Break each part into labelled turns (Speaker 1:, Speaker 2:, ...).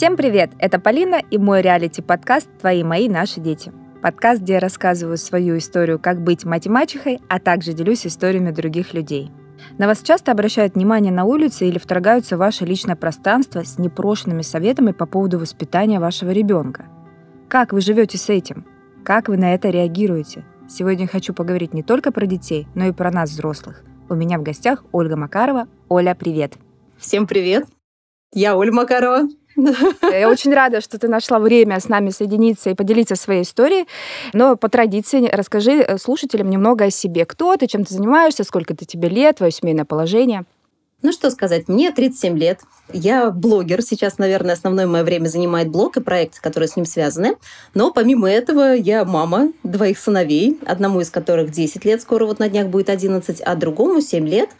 Speaker 1: Всем привет! Это Полина и мой реалити-подкаст «Твои, мои, наши дети». Подкаст, где я рассказываю свою историю, как быть мать-мачехой, а также делюсь историями других людей. На вас часто обращают внимание на улице или вторгаются в ваше личное пространство с непрошенными советами по поводу воспитания вашего ребенка. Как вы живете с этим? Как вы на это реагируете? Сегодня хочу поговорить не только про детей, но и про нас, взрослых. У меня в гостях Ольга Макарова. Оля, привет!
Speaker 2: Всем привет! Я Оля Макарова.
Speaker 1: Я очень рада, что ты нашла время с нами соединиться и поделиться своей историей. Но по традиции расскажи э, слушателям немного о себе. Кто ты, чем ты занимаешься, сколько ты тебе лет, твое семейное положение.
Speaker 2: Ну что сказать, мне 37 лет. Я блогер. Сейчас, наверное, основное мое время занимает блог и проекты, которые с ним связаны. Но помимо этого я мама двоих сыновей, одному из которых 10 лет, скоро вот на днях будет 11, а другому 7 лет.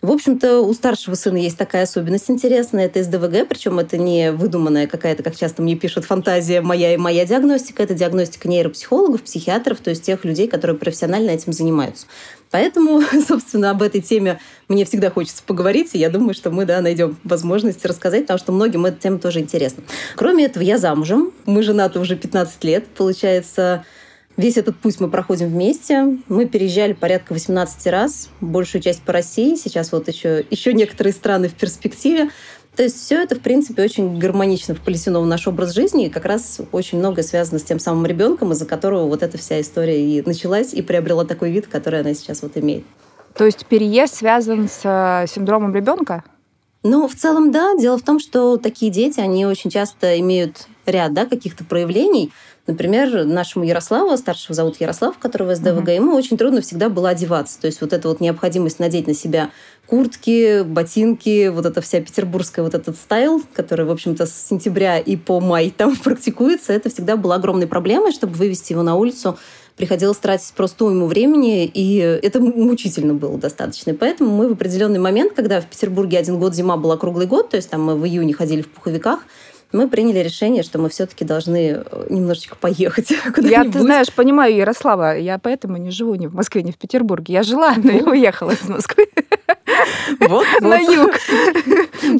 Speaker 2: В общем-то, у старшего сына есть такая особенность интересная. Это СДВГ, причем это не выдуманная какая-то, как часто мне пишут, фантазия моя и моя диагностика. Это диагностика нейропсихологов, психиатров, то есть тех людей, которые профессионально этим занимаются. Поэтому, собственно, об этой теме мне всегда хочется поговорить, и я думаю, что мы да, найдем возможность рассказать, потому что многим эта тема тоже интересна. Кроме этого, я замужем. Мы женаты уже 15 лет. Получается, Весь этот путь мы проходим вместе. Мы переезжали порядка 18 раз, большую часть по России. Сейчас вот еще, еще некоторые страны в перспективе. То есть все это, в принципе, очень гармонично вплетено в наш образ жизни, и как раз очень многое связано с тем самым ребенком, из-за которого вот эта вся история и началась, и приобрела такой вид, который она сейчас вот имеет.
Speaker 1: То есть переезд связан с э, синдромом ребенка?
Speaker 2: Ну, в целом, да. Дело в том, что такие дети, они очень часто имеют ряд да, каких-то проявлений, Например, нашему Ярославу, старшего зовут Ярослав, которого СДВГ, uh-huh. ему очень трудно всегда было одеваться. То есть вот эта вот необходимость надеть на себя куртки, ботинки, вот эта вся петербургская вот этот стайл, который, в общем-то, с сентября и по май там практикуется, это всегда была огромной проблемой, чтобы вывести его на улицу приходилось тратить просто ему времени, и это мучительно было достаточно. И поэтому мы в определенный момент, когда в Петербурге один год зима была круглый год, то есть там мы в июне ходили в пуховиках, мы приняли решение, что мы все-таки должны э, немножечко поехать
Speaker 1: Я, ты знаешь, понимаю Ярослава, я поэтому не живу ни в Москве, ни в Петербурге. Я жила, но я уехала из Москвы. Вот, на юг.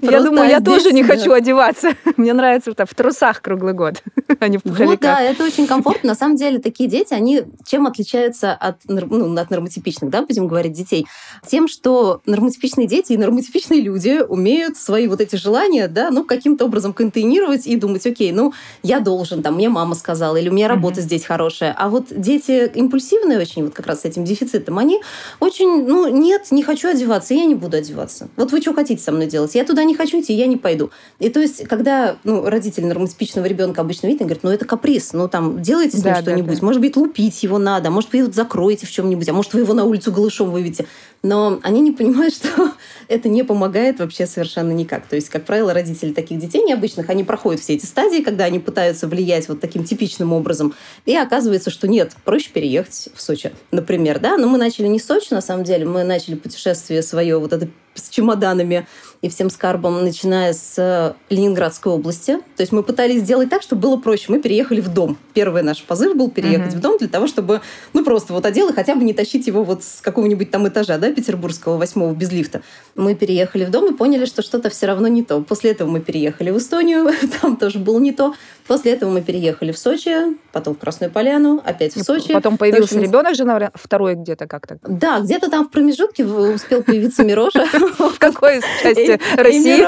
Speaker 1: Я думаю, я тоже не хочу одеваться. Мне нравится в трусах круглый год, а не в пуховиках.
Speaker 2: Да, это очень комфортно. На самом деле, такие дети, они чем отличаются от, ну, от нормотипичных, да, будем говорить, детей? Тем, что нормотипичные дети и нормотипичные люди умеют свои вот эти желания, да, ну, каким-то образом контейнировать и думать, окей, ну, я должен, там, мне мама сказала, или у меня работа здесь хорошая. А вот дети импульсивные очень, вот как раз с этим дефицитом, они очень, ну, нет, не хочу одеваться, я не буду одеваться. Вот вы что хотите со мной делать? Я туда не хочу идти, я не пойду. И то есть, когда ну, родители нормотипичного ребенка обычно видят, они говорят, ну это каприз, ну там делайте с ним да, что-нибудь. Да, да. Может быть, лупить его надо, может, вы его закроете в чем-нибудь, а может, вы его на улицу голышом выведете. Но они не понимают, что это не помогает вообще совершенно никак. То есть, как правило, родители таких детей необычных, они проходят все эти стадии, когда они пытаются влиять вот таким типичным образом. И оказывается, что нет, проще переехать в Сочи, например. Да? Но мы начали не в Сочи, на самом деле, мы начали путешествие свое вот это с чемоданами и всем скарбом, начиная с Ленинградской области. То есть мы пытались сделать так, чтобы было проще. Мы переехали в дом. Первый наш позыв был переехать uh-huh. в дом для того, чтобы, ну, просто вот одел и хотя бы не тащить его вот с какого-нибудь там этажа, да, петербургского, восьмого, без лифта. Мы переехали в дом и поняли, что что-то все равно не то. После этого мы переехали в Эстонию, там тоже было не то. После этого мы переехали в Сочи, потом в Красную Поляну, опять в Сочи.
Speaker 1: Потом появился общем, ребенок же, наверное, второй где-то как-то.
Speaker 2: Да, где-то там в промежутке успел появиться Мироша.
Speaker 1: В какой части России?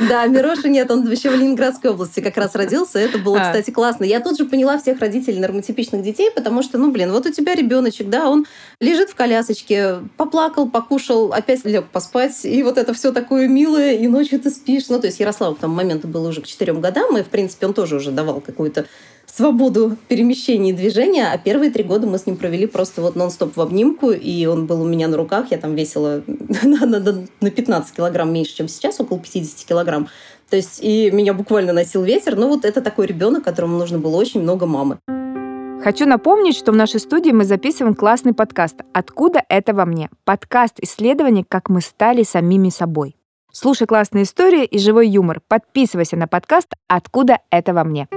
Speaker 2: Да, Мироша нет, он вообще в Ленинградской области как раз родился. Это было, а. кстати, классно. Я тут же поняла всех родителей нормотипичных детей, потому что, ну, блин, вот у тебя ребеночек, да, он лежит в колясочке, поплакал, покушал, опять лег поспать, и вот это все такое милое, и ночью ты спишь. Ну, то есть Ярославу к тому моменту было уже к четырем годам, и, в принципе, он тоже уже давал какую-то свободу перемещения и движения, а первые три года мы с ним провели просто вот нон-стоп в обнимку, и он был у меня на руках, я там весила на 15 килограмм меньше, чем сейчас, около 50 килограмм. То есть и меня буквально носил ветер. Ну вот это такой ребенок, которому нужно было очень много мамы.
Speaker 1: Хочу напомнить, что в нашей студии мы записываем классный подкаст «Откуда это во мне?» Подкаст исследований, как мы стали самими собой. Слушай классные истории и живой юмор. Подписывайся на подкаст «Откуда это во мне».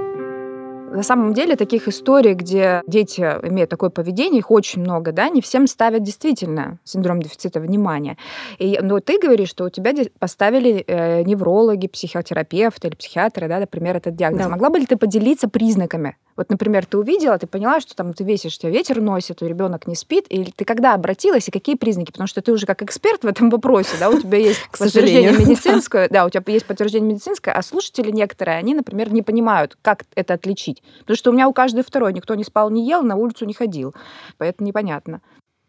Speaker 1: На самом деле таких историй, где дети имеют такое поведение, их очень много, да, не всем ставят действительно синдром дефицита внимания. И, но ты говоришь, что у тебя поставили э, неврологи, психотерапевты или психиатры, да, например, этот диагноз. Да. Могла бы ли ты поделиться признаками? Вот, например, ты увидела, ты поняла, что там ты весишь, тебя ветер носит, у ребенок не спит, или ты когда обратилась и какие признаки? Потому что ты уже как эксперт в этом вопросе, да, у тебя есть подтверждение медицинское, да, у тебя есть подтверждение медицинское, а слушатели некоторые, они, например, не понимают, как это отличить. Потому что у меня у каждой второй никто не спал, не ел, на улицу не ходил. Поэтому непонятно.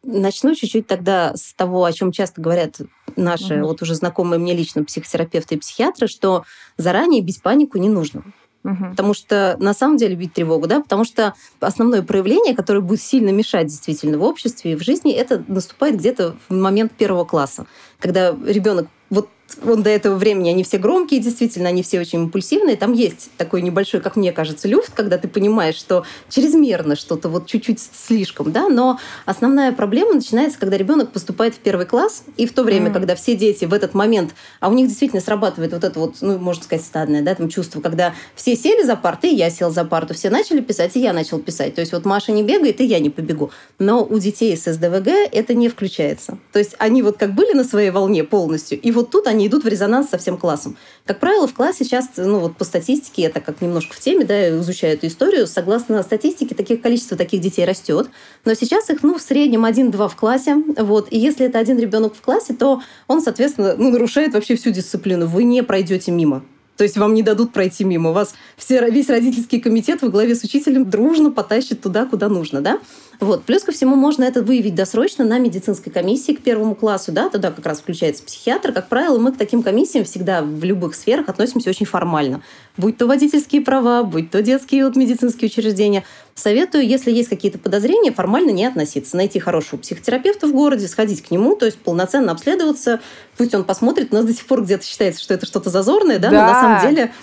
Speaker 2: Начну чуть-чуть тогда с того, о чем часто говорят наши угу. вот уже знакомые мне лично психотерапевты и психиатры, что заранее бить панику не нужно. Угу. Потому что на самом деле бить тревогу, да, потому что основное проявление, которое будет сильно мешать действительно в обществе и в жизни, это наступает где-то в момент первого класса, когда ребенок вот он до этого времени, они все громкие, действительно, они все очень импульсивные. Там есть такой небольшой, как мне кажется, люфт, когда ты понимаешь, что чрезмерно что-то, вот чуть-чуть слишком, да, но основная проблема начинается, когда ребенок поступает в первый класс, и в то время, mm. когда все дети в этот момент, а у них действительно срабатывает вот это вот, ну, можно сказать, стадное, да, там чувство, когда все сели за парты, и я сел за парту, все начали писать, и я начал писать. То есть вот Маша не бегает, и я не побегу. Но у детей с СДВГ это не включается. То есть они вот как были на своей волне полностью, и вот тут они они идут в резонанс со всем классом. Как правило, в классе сейчас, ну вот по статистике, я так как немножко в теме, да, изучаю эту историю, согласно статистике, таких количество таких детей растет, но сейчас их, ну, в среднем один-два в классе, вот, и если это один ребенок в классе, то он, соответственно, ну, нарушает вообще всю дисциплину, вы не пройдете мимо. То есть вам не дадут пройти мимо. Вас все, весь родительский комитет во главе с учителем дружно потащит туда, куда нужно. Да? Вот. Плюс ко всему можно это выявить досрочно на медицинской комиссии к первому классу. Да? Туда как раз включается психиатр. Как правило, мы к таким комиссиям всегда в любых сферах относимся очень формально. Будь то водительские права, будь то детские вот, медицинские учреждения. Советую, если есть какие-то подозрения, формально не относиться. Найти хорошего психотерапевта в городе, сходить к нему, то есть полноценно обследоваться. Пусть он посмотрит. У нас до сих пор где-то считается, что это что-то зазорное, да, да. но на самом деле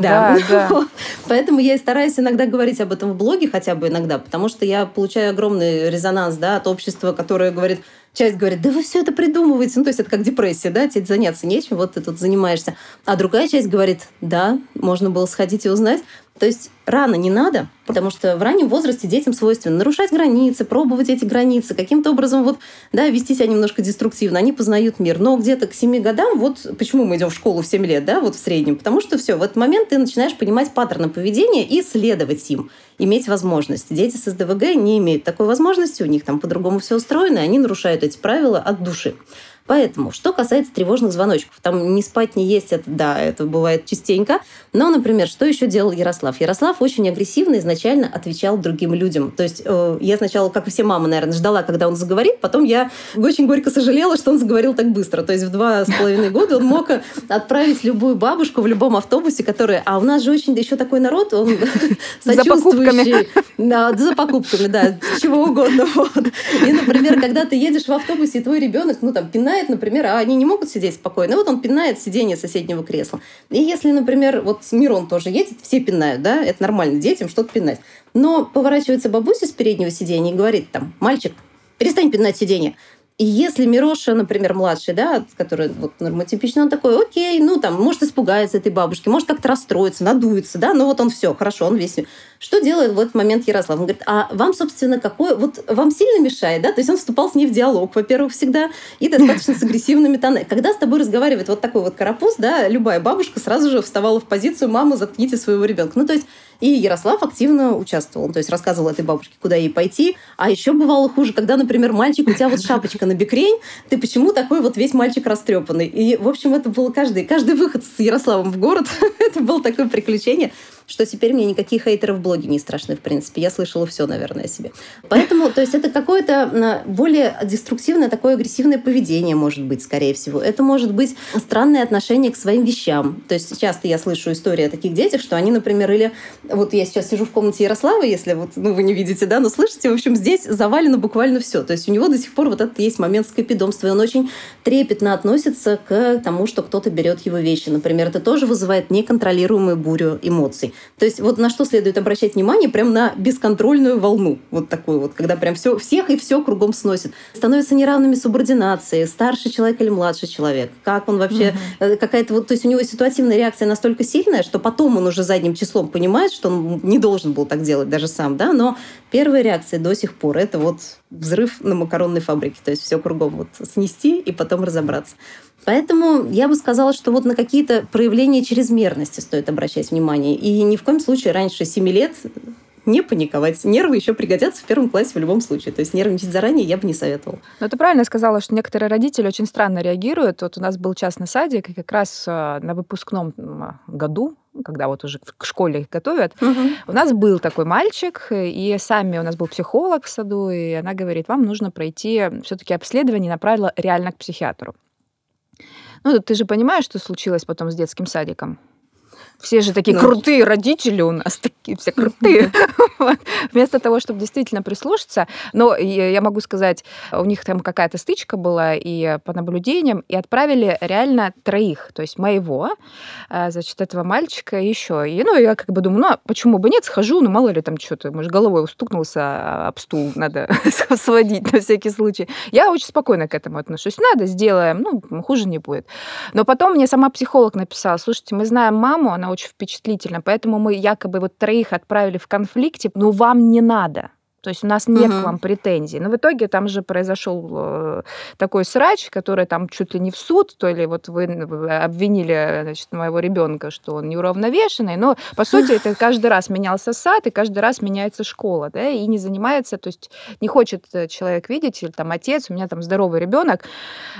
Speaker 2: да, да. Поэтому я и стараюсь иногда говорить об этом в блоге, хотя бы иногда, потому что я получаю огромный резонанс да, от общества, которое говорит, часть говорит, да вы все это придумываете. Ну, то есть это как депрессия, да, тебе заняться нечем, вот ты тут занимаешься. А другая часть говорит, да, можно было сходить и узнать. То есть рано не надо, потому что в раннем возрасте детям свойственно нарушать границы, пробовать эти границы, каким-то образом вот, да, вести себя немножко деструктивно. Они познают мир. Но где-то к 7 годам, вот почему мы идем в школу в 7 лет, да, вот в среднем, потому что все, в этот момент ты начинаешь понимать паттерны поведения и следовать им, иметь возможность. Дети с СДВГ не имеют такой возможности, у них там по-другому все устроено, и они нарушают эти правила от души. Поэтому, что касается тревожных звоночков, там не спать, не есть, это да, это бывает частенько. Но, например, что еще делал Ярослав? Ярослав очень агрессивно изначально отвечал другим людям. То есть э, я сначала, как и все мамы, наверное, ждала, когда он заговорит, потом я очень горько сожалела, что он заговорил так быстро. То есть в два с половиной года он мог отправить любую бабушку в любом автобусе, которая... А у нас же очень еще такой народ, он сочувствующий. Да, за покупками, да, чего угодно. Вот. И, например, когда ты едешь в автобусе, и твой ребенок, ну, там, пинает пинает, например, а они не могут сидеть спокойно. Вот он пинает сиденье соседнего кресла. И если, например, вот Мирон тоже едет, все пинают, да, это нормально детям что-то пинать. Но поворачивается бабуся с переднего сиденья и говорит там, мальчик, перестань пинать сиденье. И если Мироша, например, младший, да, который вот нормотипичный, он такой, окей, ну там, может испугается этой бабушки, может как-то расстроится, надуется, да, ну вот он все, хорошо, он весь... Что делает в этот момент Ярослав? Он говорит, а вам, собственно, какой... Вот вам сильно мешает, да? То есть он вступал с ней в диалог, во-первых, всегда, и достаточно с агрессивными тонами. Когда с тобой разговаривает вот такой вот карапуз, да, любая бабушка сразу же вставала в позицию «маму, заткните своего ребенка». Ну, то есть и Ярослав активно участвовал. То есть рассказывал этой бабушке, куда ей пойти. А еще бывало хуже, когда, например, мальчик, у тебя вот шапочка на бекрень, ты почему такой вот весь мальчик растрепанный? И, в общем, это было каждый, каждый выход с Ярославом в город. это было такое приключение что теперь мне никакие хейтеры в блоге не страшны, в принципе. Я слышала все, наверное, о себе. Поэтому, то есть это какое-то более деструктивное, такое агрессивное поведение может быть, скорее всего. Это может быть странное отношение к своим вещам. То есть часто я слышу истории о таких детях, что они, например, или... Вот я сейчас сижу в комнате Ярослава, если вот, ну, вы не видите, да, но слышите, в общем, здесь завалено буквально все. То есть у него до сих пор вот этот есть момент скопидомства, и он очень трепетно относится к тому, что кто-то берет его вещи. Например, это тоже вызывает неконтролируемую бурю эмоций. То есть вот на что следует обращать внимание, прям на бесконтрольную волну, вот такую вот, когда прям все, всех и все кругом сносит. Становятся неравными субординации, старший человек или младший человек, как он вообще, угу. какая-то вот, то есть у него ситуативная реакция настолько сильная, что потом он уже задним числом понимает, что он не должен был так делать даже сам, да, но первая реакция до сих пор это вот взрыв на макаронной фабрике, то есть все кругом вот снести и потом разобраться. Поэтому я бы сказала, что вот на какие-то проявления чрезмерности стоит обращать внимание. И ни в коем случае раньше 7 лет не паниковать. Нервы еще пригодятся в первом классе в любом случае. То есть нервничать заранее я бы не советовала.
Speaker 1: Но ты правильно сказала, что некоторые родители очень странно реагируют. Вот у нас был частный садик, и как раз э, на выпускном году когда вот уже к школе их готовят, угу. у нас был такой мальчик, и сами у нас был психолог в саду, и она говорит, вам нужно пройти все-таки обследование, направила реально к психиатру. Ну, ты же понимаешь, что случилось потом с детским садиком? Все же такие ну. крутые родители у нас, такие все крутые. Вместо того, чтобы действительно прислушаться, но я могу сказать, у них там какая-то стычка была и по наблюдениям, и отправили реально троих, то есть моего, а, значит, этого мальчика еще. И, ну, я как бы думаю, ну, а почему бы нет, схожу, ну, мало ли там что-то, может, головой устукнулся об стул, надо сводить на всякий случай. Я очень спокойно к этому отношусь. Надо, сделаем, ну, хуже не будет. Но потом мне сама психолог написала, слушайте, мы знаем маму, она очень впечатлительно. Поэтому мы якобы вот троих отправили в конфликте, но вам не надо. То есть у нас нет угу. к вам претензий. Но в итоге там же произошел э, такой срач, который там чуть ли не в суд, то ли вот вы обвинили значит, моего ребенка, что он неуравновешенный, но по сути это каждый раз менялся сад, и каждый раз меняется школа, да, и не занимается, то есть не хочет э, человек видеть, или там отец, у меня там здоровый ребенок,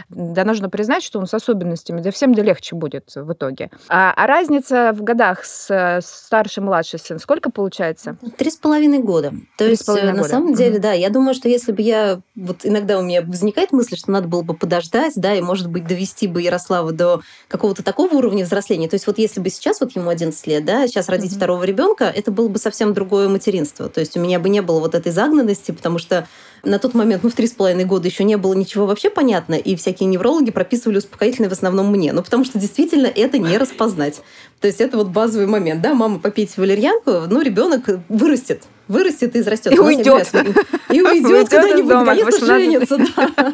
Speaker 1: да нужно признать, что он с особенностями, да всем да легче будет в итоге. А, а разница в годах с старший младший сын сколько получается?
Speaker 2: Три с половиной года. То есть на самом деле, да. Я думаю, что если бы я... Вот иногда у меня возникает мысль, что надо было бы подождать, да, и, может быть, довести бы Ярослава до какого-то такого уровня взросления. То есть вот если бы сейчас вот ему 11 лет, да, сейчас родить mm-hmm. второго ребенка, это было бы совсем другое материнство. То есть у меня бы не было вот этой загнанности, потому что на тот момент, ну, в три с половиной года еще не было ничего вообще понятно, и всякие неврологи прописывали успокоительные в основном мне. Ну, потому что действительно это не распознать. То есть это вот базовый момент, да, мама попейте валерьянку, ну, ребенок вырастет, вырастет и израстет.
Speaker 1: И уйдет.
Speaker 2: И уйдет куда-нибудь, наконец-то женится. Да.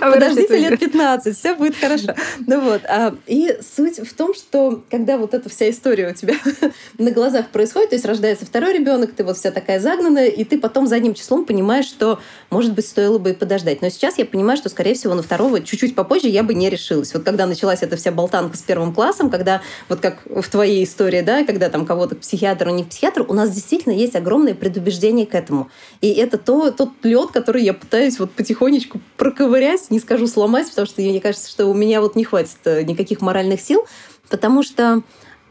Speaker 2: Подождите лет 15, все будет хорошо. Ну вот. А, и суть в том, что когда вот эта вся история у тебя на глазах происходит, то есть рождается второй ребенок, ты вот вся такая загнанная, и ты потом задним числом понимаешь, что, может быть, стоило бы и подождать. Но сейчас я понимаю, что, скорее всего, на второго чуть-чуть попозже я бы не решилась. Вот когда началась эта вся болтанка с первым классом, когда вот как в твоей истории, да, когда там кого-то к психиатру, не к психиатру, у нас действительно есть огромное предубеждение к этому. И это то, тот лед, который я пытаюсь вот потихонечку проковырять, не скажу сломать, потому что мне кажется, что у меня вот не хватит э, никаких моральных сил, потому что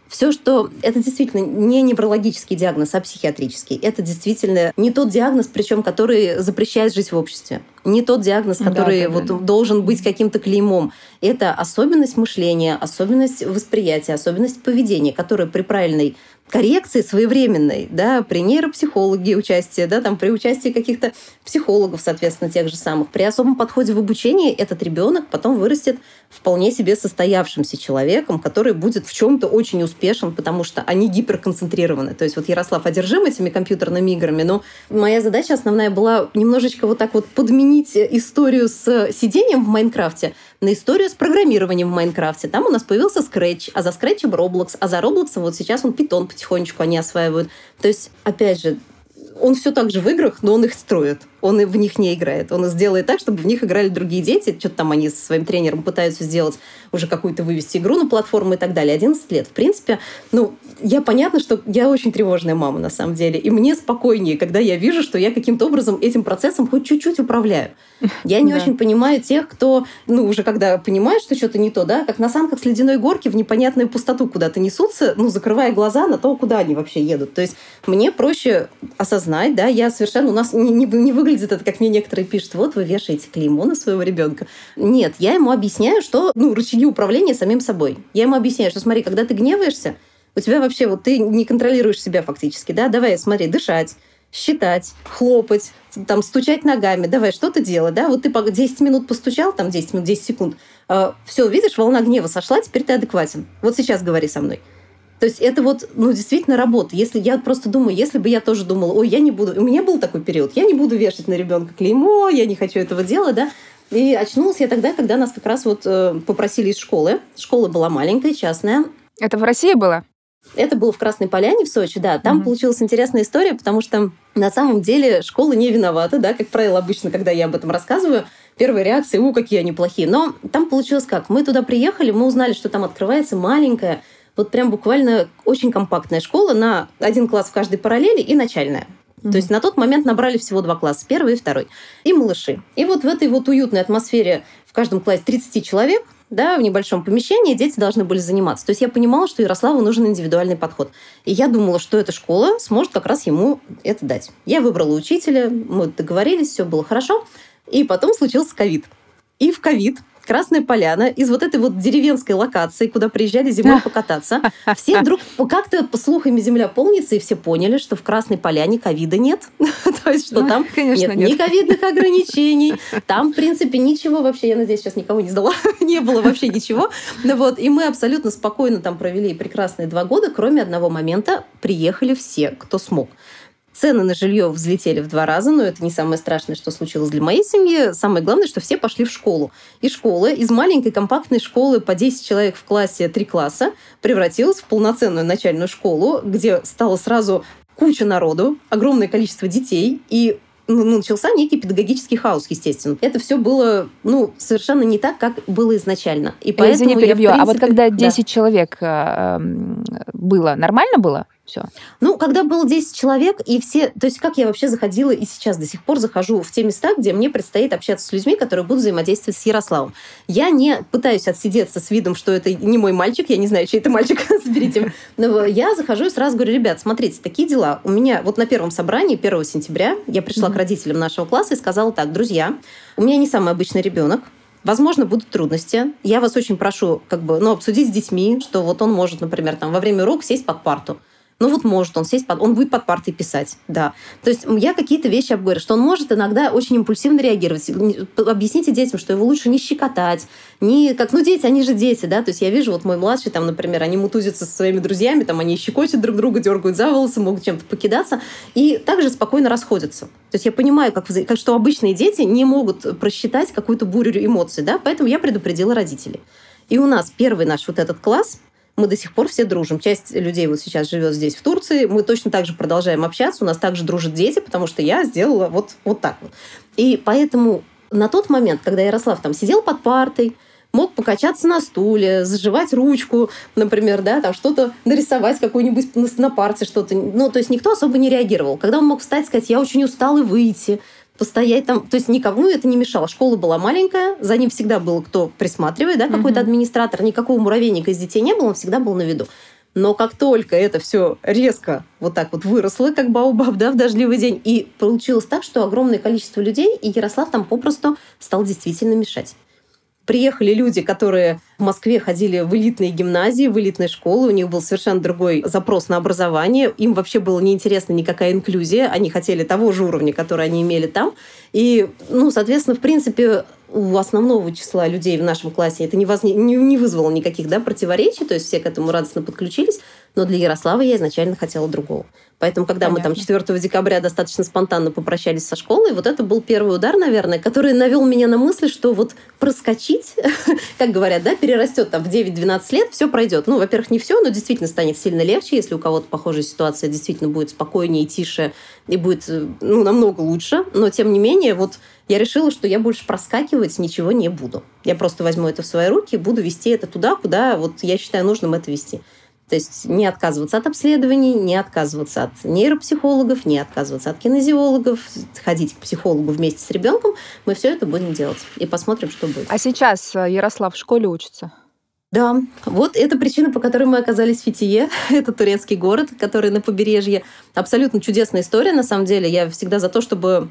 Speaker 2: все, что это действительно не неврологический диагноз, а психиатрический. Это действительно не тот диагноз, причем который запрещает жить в обществе. Не тот диагноз, который да, да, вот да. должен быть каким-то клеймом. Это особенность мышления, особенность восприятия, особенность поведения, которая при правильной коррекции своевременной, да, при нейропсихологе участие, да, там, при участии каких-то психологов, соответственно, тех же самых, при особом подходе в обучении этот ребенок потом вырастет вполне себе состоявшимся человеком, который будет в чем-то очень успешен, потому что они гиперконцентрированы. То есть вот Ярослав одержим этими компьютерными играми, но моя задача основная была немножечко вот так вот подменить историю с сидением в Майнкрафте на историю с программированием в Майнкрафте. Там у нас появился Scratch, а за Scratch Roblox, а за Roblox вот сейчас он Python потихонечку они осваивают. То есть, опять же, он все так же в играх, но он их строит он и в них не играет. Он сделает так, чтобы в них играли другие дети. Что-то там они со своим тренером пытаются сделать, уже какую-то вывести игру на платформу и так далее. 11 лет. В принципе, ну, я понятно, что я очень тревожная мама на самом деле. И мне спокойнее, когда я вижу, что я каким-то образом этим процессом хоть чуть-чуть управляю. Я не очень понимаю тех, кто, ну, уже когда понимает, что что-то не то, да, как на санках с ледяной горки в непонятную пустоту куда-то несутся, ну, закрывая глаза на то, куда они вообще едут. То есть мне проще осознать, да, я совершенно, у нас не, не, не выглядит выглядит это, как мне некоторые пишут, вот вы вешаете клеймо на своего ребенка. Нет, я ему объясняю, что, ну, рычаги управления самим собой. Я ему объясняю, что смотри, когда ты гневаешься, у тебя вообще вот ты не контролируешь себя фактически, да, давай, смотри, дышать, считать, хлопать, там, стучать ногами, давай, что-то делать, да, вот ты 10 минут постучал, там, 10 минут, 10 секунд, э, а, все, видишь, волна гнева сошла, теперь ты адекватен. Вот сейчас говори со мной. То есть это вот, ну, действительно работа. Если я просто думаю, если бы я тоже думала, ой, я не буду, у меня был такой период, я не буду вешать на ребенка клеймо, я не хочу этого делать, да. И очнулась я тогда, когда нас как раз вот э, попросили из школы. Школа была маленькая, частная.
Speaker 1: Это в России было?
Speaker 2: Это было в Красной Поляне в Сочи, да. Там угу. получилась интересная история, потому что на самом деле школа не виновата, да, как правило, обычно, когда я об этом рассказываю, первая реакция, у, какие они плохие. Но там получилось как? Мы туда приехали, мы узнали, что там открывается маленькая, вот прям буквально очень компактная школа на один класс в каждой параллели и начальная. Mm-hmm. То есть на тот момент набрали всего два класса, первый и второй, и малыши. И вот в этой вот уютной атмосфере в каждом классе 30 человек, да, в небольшом помещении дети должны были заниматься. То есть я понимала, что Ярославу нужен индивидуальный подход. И я думала, что эта школа сможет как раз ему это дать. Я выбрала учителя, мы договорились, все было хорошо. И потом случился ковид. И в ковид Красная Поляна, из вот этой вот деревенской локации, куда приезжали зимой покататься, все вдруг как-то по слухами земля полнится, и все поняли, что в Красной Поляне ковида нет. То есть, что ну, там нет ни ковидных ограничений, там, в принципе, ничего вообще, я надеюсь, сейчас никого не сдала, не было вообще ничего. Ну вот, и мы абсолютно спокойно там провели прекрасные два года, кроме одного момента, приехали все, кто смог. Цены на жилье взлетели в два раза, но это не самое страшное, что случилось для моей семьи. Самое главное, что все пошли в школу. И школа из маленькой компактной школы по 10 человек в классе, три класса, превратилась в полноценную начальную школу, где стало сразу куча народу, огромное количество детей, и ну, начался некий педагогический хаос, естественно. Это все было, ну, совершенно не так, как было изначально.
Speaker 1: И поэтому Извини, перебью. Я, принципе, а вот когда 10 да. человек э, эм, было, нормально было? Все.
Speaker 2: Ну, когда было 10 человек, и все... То есть, как я вообще заходила и сейчас до сих пор захожу в те места, где мне предстоит общаться с людьми, которые будут взаимодействовать с Ярославом. Я не пытаюсь отсидеться с видом, что это не мой мальчик, я не знаю, чей это мальчик, заберите. Но я захожу и сразу говорю, ребят, смотрите, такие дела. У меня вот на первом собрании 1 сентября я пришла mm-hmm. к родителям нашего класса и сказала так, друзья, у меня не самый обычный ребенок, Возможно, будут трудности. Я вас очень прошу как бы, ну, обсудить с детьми, что вот он может, например, там, во время урока сесть под парту. Ну вот может он сесть, под, он будет под партой писать, да. То есть я какие-то вещи обговорю, что он может иногда очень импульсивно реагировать. Объясните детям, что его лучше не щекотать, не как, ну дети, они же дети, да. То есть я вижу, вот мой младший там, например, они мутузятся со своими друзьями, там они щекочут друг друга, дергают за волосы, могут чем-то покидаться, и также спокойно расходятся. То есть я понимаю, как, как что обычные дети не могут просчитать какую-то бурю эмоций, да, поэтому я предупредила родителей. И у нас первый наш вот этот класс, мы до сих пор все дружим. Часть людей вот сейчас живет здесь, в Турции. Мы точно так же продолжаем общаться. У нас также дружат дети, потому что я сделала вот, вот так вот. И поэтому на тот момент, когда Ярослав там сидел под партой, мог покачаться на стуле, заживать ручку, например, да, там что-то нарисовать какую-нибудь на, на парте что-то. Ну, то есть никто особо не реагировал. Когда он мог встать сказать, я очень устал и выйти, постоять там. То есть никому это не мешало. Школа была маленькая, за ним всегда был кто присматривает, да, какой-то администратор. Никакого муравейника из детей не было, он всегда был на виду. Но как только это все резко вот так вот выросло, как баубаб, да, в дождливый день, и получилось так, что огромное количество людей, и Ярослав там попросту стал действительно мешать. Приехали люди, которые в Москве ходили в элитные гимназии, в элитные школы, у них был совершенно другой запрос на образование, им вообще было неинтересна никакая инклюзия, они хотели того же уровня, который они имели там. И, ну, соответственно, в принципе, у основного числа людей в нашем классе это не, воз... не, не вызвало никаких да, противоречий, то есть все к этому радостно подключились. Но для Ярослава я изначально хотела другого. Поэтому, когда Понятно. мы там 4 декабря достаточно спонтанно попрощались со школой, вот это был первый удар, наверное, который навел меня на мысль, что вот проскочить, как говорят, да, перерастет там в 9-12 лет, все пройдет. Ну, во-первых, не все, но действительно станет сильно легче, если у кого-то похожая ситуация действительно будет спокойнее, тише и будет ну, намного лучше. Но, тем не менее, вот я решила, что я больше проскакивать ничего не буду. Я просто возьму это в свои руки и буду вести это туда, куда вот я считаю нужным это вести. То есть не отказываться от обследований, не отказываться от нейропсихологов, не отказываться от кинезиологов, ходить к психологу вместе с ребенком. Мы все это будем делать и посмотрим, что будет.
Speaker 1: А сейчас э, Ярослав в школе учится?
Speaker 2: Да, вот это причина, по которой мы оказались в Фитие. это турецкий город, который на побережье. Абсолютно чудесная история, на самом деле. Я всегда за то, чтобы,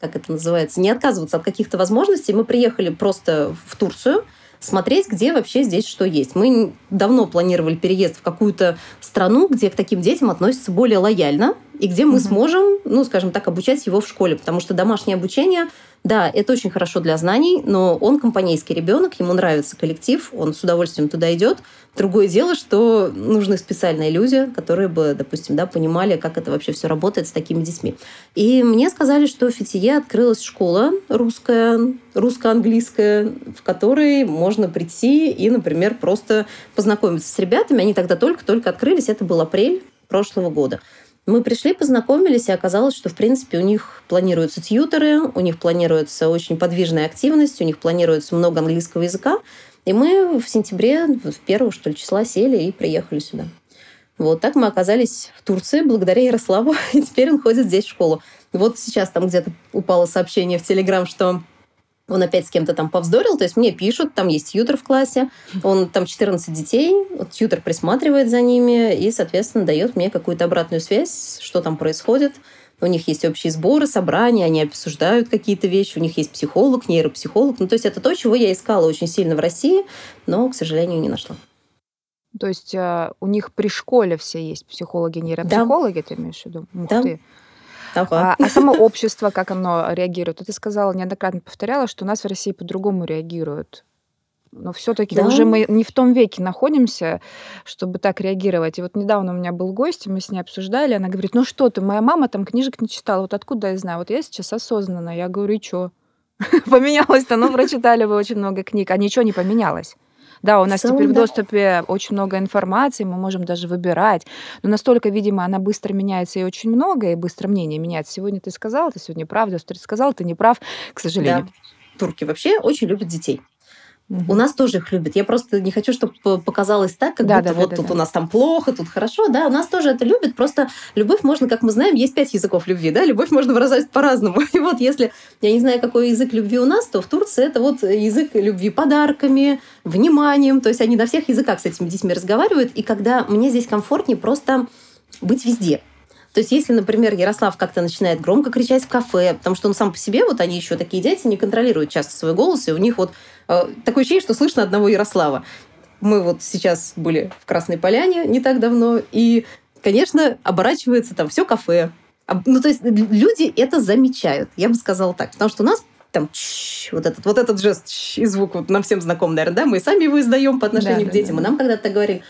Speaker 2: как это называется, не отказываться от каких-то возможностей. Мы приехали просто в Турцию – смотреть, где вообще здесь что есть. Мы давно планировали переезд в какую-то страну, где к таким детям относятся более лояльно, и где мы угу. сможем, ну, скажем так, обучать его в школе, потому что домашнее обучение да, это очень хорошо для знаний, но он компанейский ребенок, ему нравится коллектив, он с удовольствием туда идет. Другое дело, что нужны специальные люди, которые бы, допустим, да, понимали, как это вообще все работает с такими детьми. И мне сказали, что в Фитие открылась школа русская, русско-английская, в которой можно прийти и, например, просто познакомиться с ребятами. Они тогда только-только открылись, это был апрель прошлого года. Мы пришли, познакомились, и оказалось, что, в принципе, у них планируются тьютеры, у них планируется очень подвижная активность, у них планируется много английского языка. И мы в сентябре, в первого, что ли, числа сели и приехали сюда. Вот так мы оказались в Турции благодаря Ярославу, и теперь он ходит здесь в школу. Вот сейчас там где-то упало сообщение в Телеграм, что он опять с кем-то там повздорил, то есть мне пишут, там есть тьютер в классе, он там 14 детей, вот тьютер присматривает за ними и, соответственно, дает мне какую-то обратную связь, что там происходит. У них есть общие сборы, собрания, они обсуждают какие-то вещи, у них есть психолог, нейропсихолог. Ну, то есть это то, чего я искала очень сильно в России, но, к сожалению, не нашла.
Speaker 1: То есть э, у них при школе все есть психологи, нейропсихологи, да. ты имеешь в виду? Ух
Speaker 2: да.
Speaker 1: ты.
Speaker 2: Ага.
Speaker 1: А, а само общество, как оно реагирует? Ты сказала, неоднократно повторяла, что у нас в России по-другому реагируют. Но все-таки да. уже мы не в том веке находимся, чтобы так реагировать. И вот недавно у меня был гость, мы с ней обсуждали, она говорит, ну что ты, моя мама там книжек не читала, вот откуда я знаю? Вот я сейчас осознанно, я говорю, и что? Поменялось-то, ну, прочитали вы очень много книг, а ничего не поменялось. Да, у нас теперь в доступе очень много информации, мы можем даже выбирать. Но настолько, видимо, она быстро меняется и очень много, и быстро мнение меняется. Сегодня ты сказал, ты сегодня прав, завтра ты сказал, ты не прав, к сожалению. Да.
Speaker 2: Турки вообще очень любят детей. Угу. У нас тоже их любят. Я просто не хочу, чтобы показалось так, как да, будто да, вот да, тут да. у нас там плохо, тут хорошо. Да, у нас тоже это любят. Просто любовь можно, как мы знаем, есть пять языков любви, да, любовь можно выражать по-разному. И вот если я не знаю, какой язык любви у нас, то в Турции это вот язык любви подарками, вниманием. То есть они на всех языках с этими детьми разговаривают. И когда мне здесь комфортнее просто быть везде. То есть, если, например, Ярослав как-то начинает громко кричать в кафе, потому что он сам по себе, вот они еще такие дети, не контролируют часто свой голос, и у них вот такое ощущение, что слышно одного Ярослава. Мы вот сейчас были в Красной Поляне не так давно, и, конечно, оборачивается там все кафе. Ну, то есть люди это замечают, я бы сказала так. Потому что у нас там вот этот вот этот жест и звук вот нам всем знаком, наверное, да, мы сами его издаем по отношению да, к детям, да, да. и нам когда-то говорили,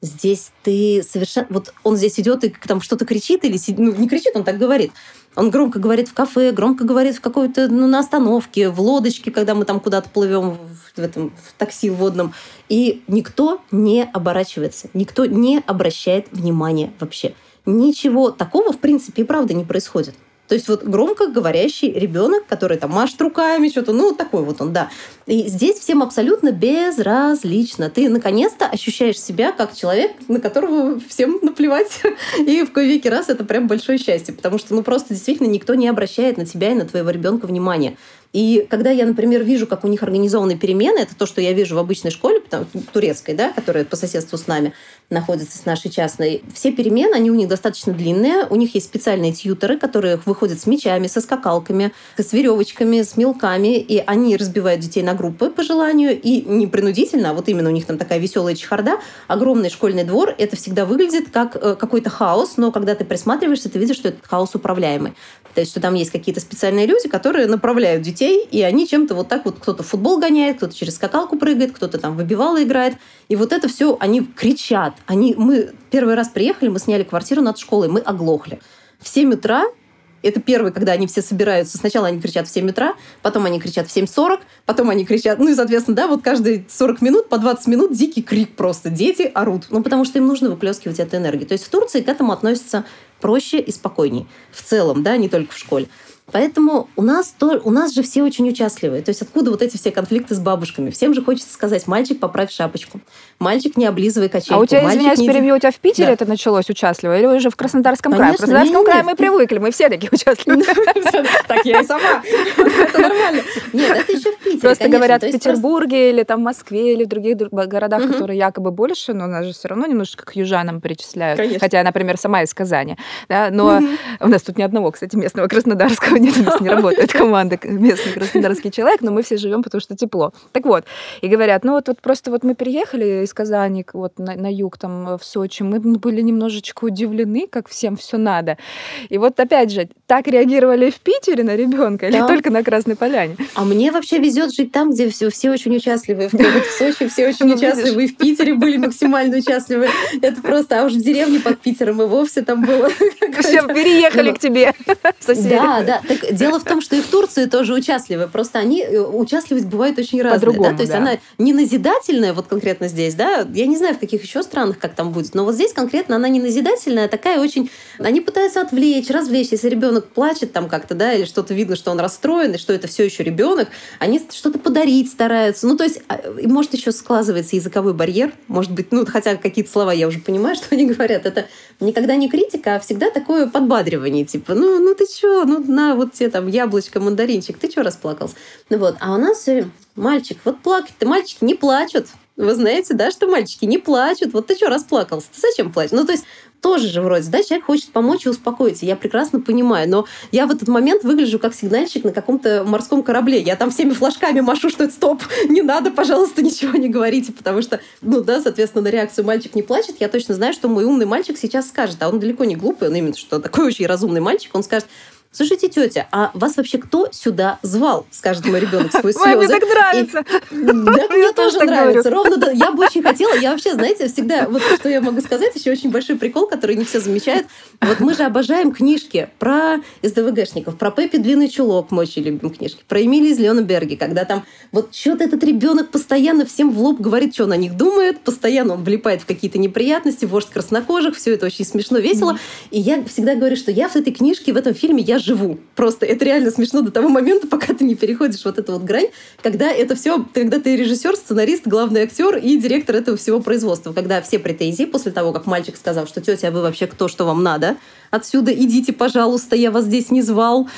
Speaker 2: Здесь ты совершенно... Вот он здесь идет и там что-то кричит или... Ну, не кричит, он так говорит. Он громко говорит в кафе, громко говорит в какой-то, ну, на остановке, в лодочке, когда мы там куда-то плывем в, этом в такси водном. И никто не оборачивается, никто не обращает внимания вообще. Ничего такого, в принципе, и правда не происходит. То есть вот громко говорящий ребенок, который там машет руками, что-то, ну, такой вот он, да. И здесь всем абсолютно безразлично. Ты наконец-то ощущаешь себя как человек, на которого всем наплевать. И в кое веки раз это прям большое счастье, потому что, ну, просто действительно никто не обращает на тебя и на твоего ребенка внимания. И когда я, например, вижу, как у них организованы перемены, это то, что я вижу в обычной школе, потому, турецкой, да, которая по соседству с нами находится, с нашей частной, все перемены, они у них достаточно длинные, у них есть специальные тьютеры, которые выходят с мячами, со скакалками, с веревочками, с мелками, и они разбивают детей на группы по желанию, и не принудительно, а вот именно у них там такая веселая чехарда, огромный школьный двор, это всегда выглядит как э, какой-то хаос, но когда ты присматриваешься, ты видишь, что этот хаос управляемый. То есть, что там есть какие-то специальные люди, которые направляют детей, и они чем-то вот так вот, кто-то футбол гоняет, кто-то через скакалку прыгает, кто-то там выбивало играет. И вот это все, они кричат. Они, мы первый раз приехали, мы сняли квартиру над школой, мы оглохли. В 7 утра это первый, когда они все собираются. Сначала они кричат в 7 утра, потом они кричат в 7.40, потом они кричат... Ну и, соответственно, да, вот каждые 40 минут, по 20 минут дикий крик просто. Дети орут. Ну, потому что им нужно выплескивать эту энергию. То есть в Турции к этому относятся проще и спокойней. В целом, да, не только в школе. Поэтому у нас, то, у нас же все очень участливые. То есть откуда вот эти все конфликты с бабушками? Всем же хочется сказать, мальчик, поправь шапочку. Мальчик, не облизывай качельку.
Speaker 1: А у тебя, извиняюсь,
Speaker 2: не...
Speaker 1: перебью, у тебя в Питере да. это началось участливо? Или уже в Краснодарском Конечно, крае? В Краснодарском нет, крае нет. мы привыкли, мы все такие участливые.
Speaker 2: Так я и сама. Это нормально. Нет, это еще в Питере,
Speaker 1: Просто говорят в Петербурге или там в Москве или в других городах, которые якобы больше, но нас же все равно немножко к южанам причисляют. Хотя например, сама из Казани. Но у нас тут ни одного, кстати, местного краснодарского Нет, у нас не работает команда местный краснодарский человек, но мы все живем, потому что тепло. Так вот, и говорят, ну вот, вот просто вот мы переехали из Казани вот на, на юг, там, в Сочи, мы были немножечко удивлены, как всем все надо. И вот опять же, так реагировали в Питере на ребенка да. или только на Красной Поляне?
Speaker 2: А мне вообще везет жить там, где все, все очень участливы. В Сочи все очень ну, участливы, и в Питере были максимально участливы. Это просто, а уж в деревне под Питером и вовсе там было.
Speaker 1: Все переехали к тебе.
Speaker 2: Да, да. Так дело в том, что и в Турции тоже участливы. Просто они э, участливость бывает очень разная.
Speaker 1: Да?
Speaker 2: То есть она не назидательная, вот конкретно здесь, да. Я не знаю, в каких еще странах как там будет, но вот здесь конкретно она не назидательная, а такая очень... Они пытаются отвлечь, развлечь. Если ребенок плачет там как-то, да, или что-то видно, что он расстроен, и что это все еще ребенок, они что-то подарить стараются. Ну, то есть, а, может, еще складывается языковой барьер, может быть, ну, хотя какие-то слова я уже понимаю, что они говорят. Это никогда не критика, а всегда такое подбадривание, типа, ну, ну ты что, ну, на, вот тебе там яблочко, мандаринчик, ты что расплакался? Ну вот, а у нас все мальчик, вот плакать-то мальчики не плачут. Вы знаете, да, что мальчики не плачут. Вот ты что расплакался? Ты зачем плачешь? Ну, то есть тоже же вроде, да, человек хочет помочь и успокоиться. Я прекрасно понимаю. Но я в этот момент выгляжу как сигнальщик на каком-то морском корабле. Я там всеми флажками машу, что это стоп, не надо, пожалуйста, ничего не говорите. Потому что, ну да, соответственно, на реакцию мальчик не плачет. Я точно знаю, что мой умный мальчик сейчас скажет, а он далеко не глупый, он именно что такой очень разумный мальчик, он скажет, Слушайте, тетя, а вас вообще кто сюда звал? Скажет мой ребенок сквозь слезы.
Speaker 1: Мне так нравится.
Speaker 2: Да, мне тоже нравится. Ровно я бы очень хотела. Я вообще, знаете, всегда, вот что я могу сказать, еще очень большой прикол, который не все замечают. Вот мы же обожаем книжки про СДВГшников, про Пеппи Длинный Чулок, мы очень любим книжки, про Эмили из Леонберги, когда там вот что-то этот ребенок постоянно всем в лоб говорит, что он о них думает, постоянно он влипает в какие-то неприятности, вождь краснокожих, все это очень смешно, весело. И я всегда говорю, что я в этой книжке, в этом фильме, я живу. Просто это реально смешно до того момента, пока ты не переходишь вот эту вот грань, когда это все, когда ты режиссер, сценарист, главный актер и директор этого всего производства, когда все претензии после того, как мальчик сказал, что тетя, а вы вообще кто, что вам надо, отсюда идите, пожалуйста, я вас здесь не звал,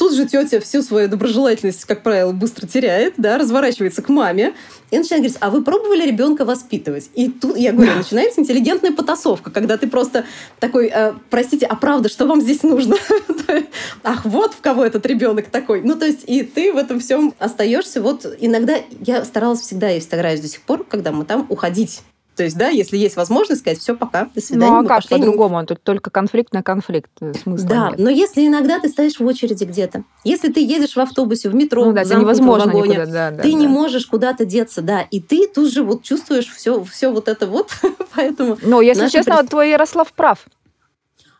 Speaker 2: Тут же тетя всю свою доброжелательность, как правило, быстро теряет, да, разворачивается к маме и начинает говорить, а вы пробовали ребенка воспитывать? И тут, я говорю, начинается интеллигентная потасовка, когда ты просто такой, э, простите, а правда, что вам здесь нужно? Ах, вот в кого этот ребенок такой. Ну, то есть, и ты в этом всем остаешься. Вот иногда я старалась всегда и стараюсь до сих пор, когда мы там уходить то есть, да, если есть возможность сказать, все, пока, до свидания.
Speaker 1: Ну, а как по-другому? Тут только конфликт на конфликт. Э, смысла
Speaker 2: да,
Speaker 1: нет.
Speaker 2: но если иногда ты стоишь в очереди где-то, если ты едешь в автобусе, в метро,
Speaker 1: ну, да,
Speaker 2: в
Speaker 1: невозможно
Speaker 2: вагоне,
Speaker 1: никуда, да, да,
Speaker 2: ты
Speaker 1: да.
Speaker 2: не можешь куда-то деться, да, и ты тут же вот чувствуешь все, все вот это вот, поэтому...
Speaker 1: Ну, если честно, вот твой Ярослав прав.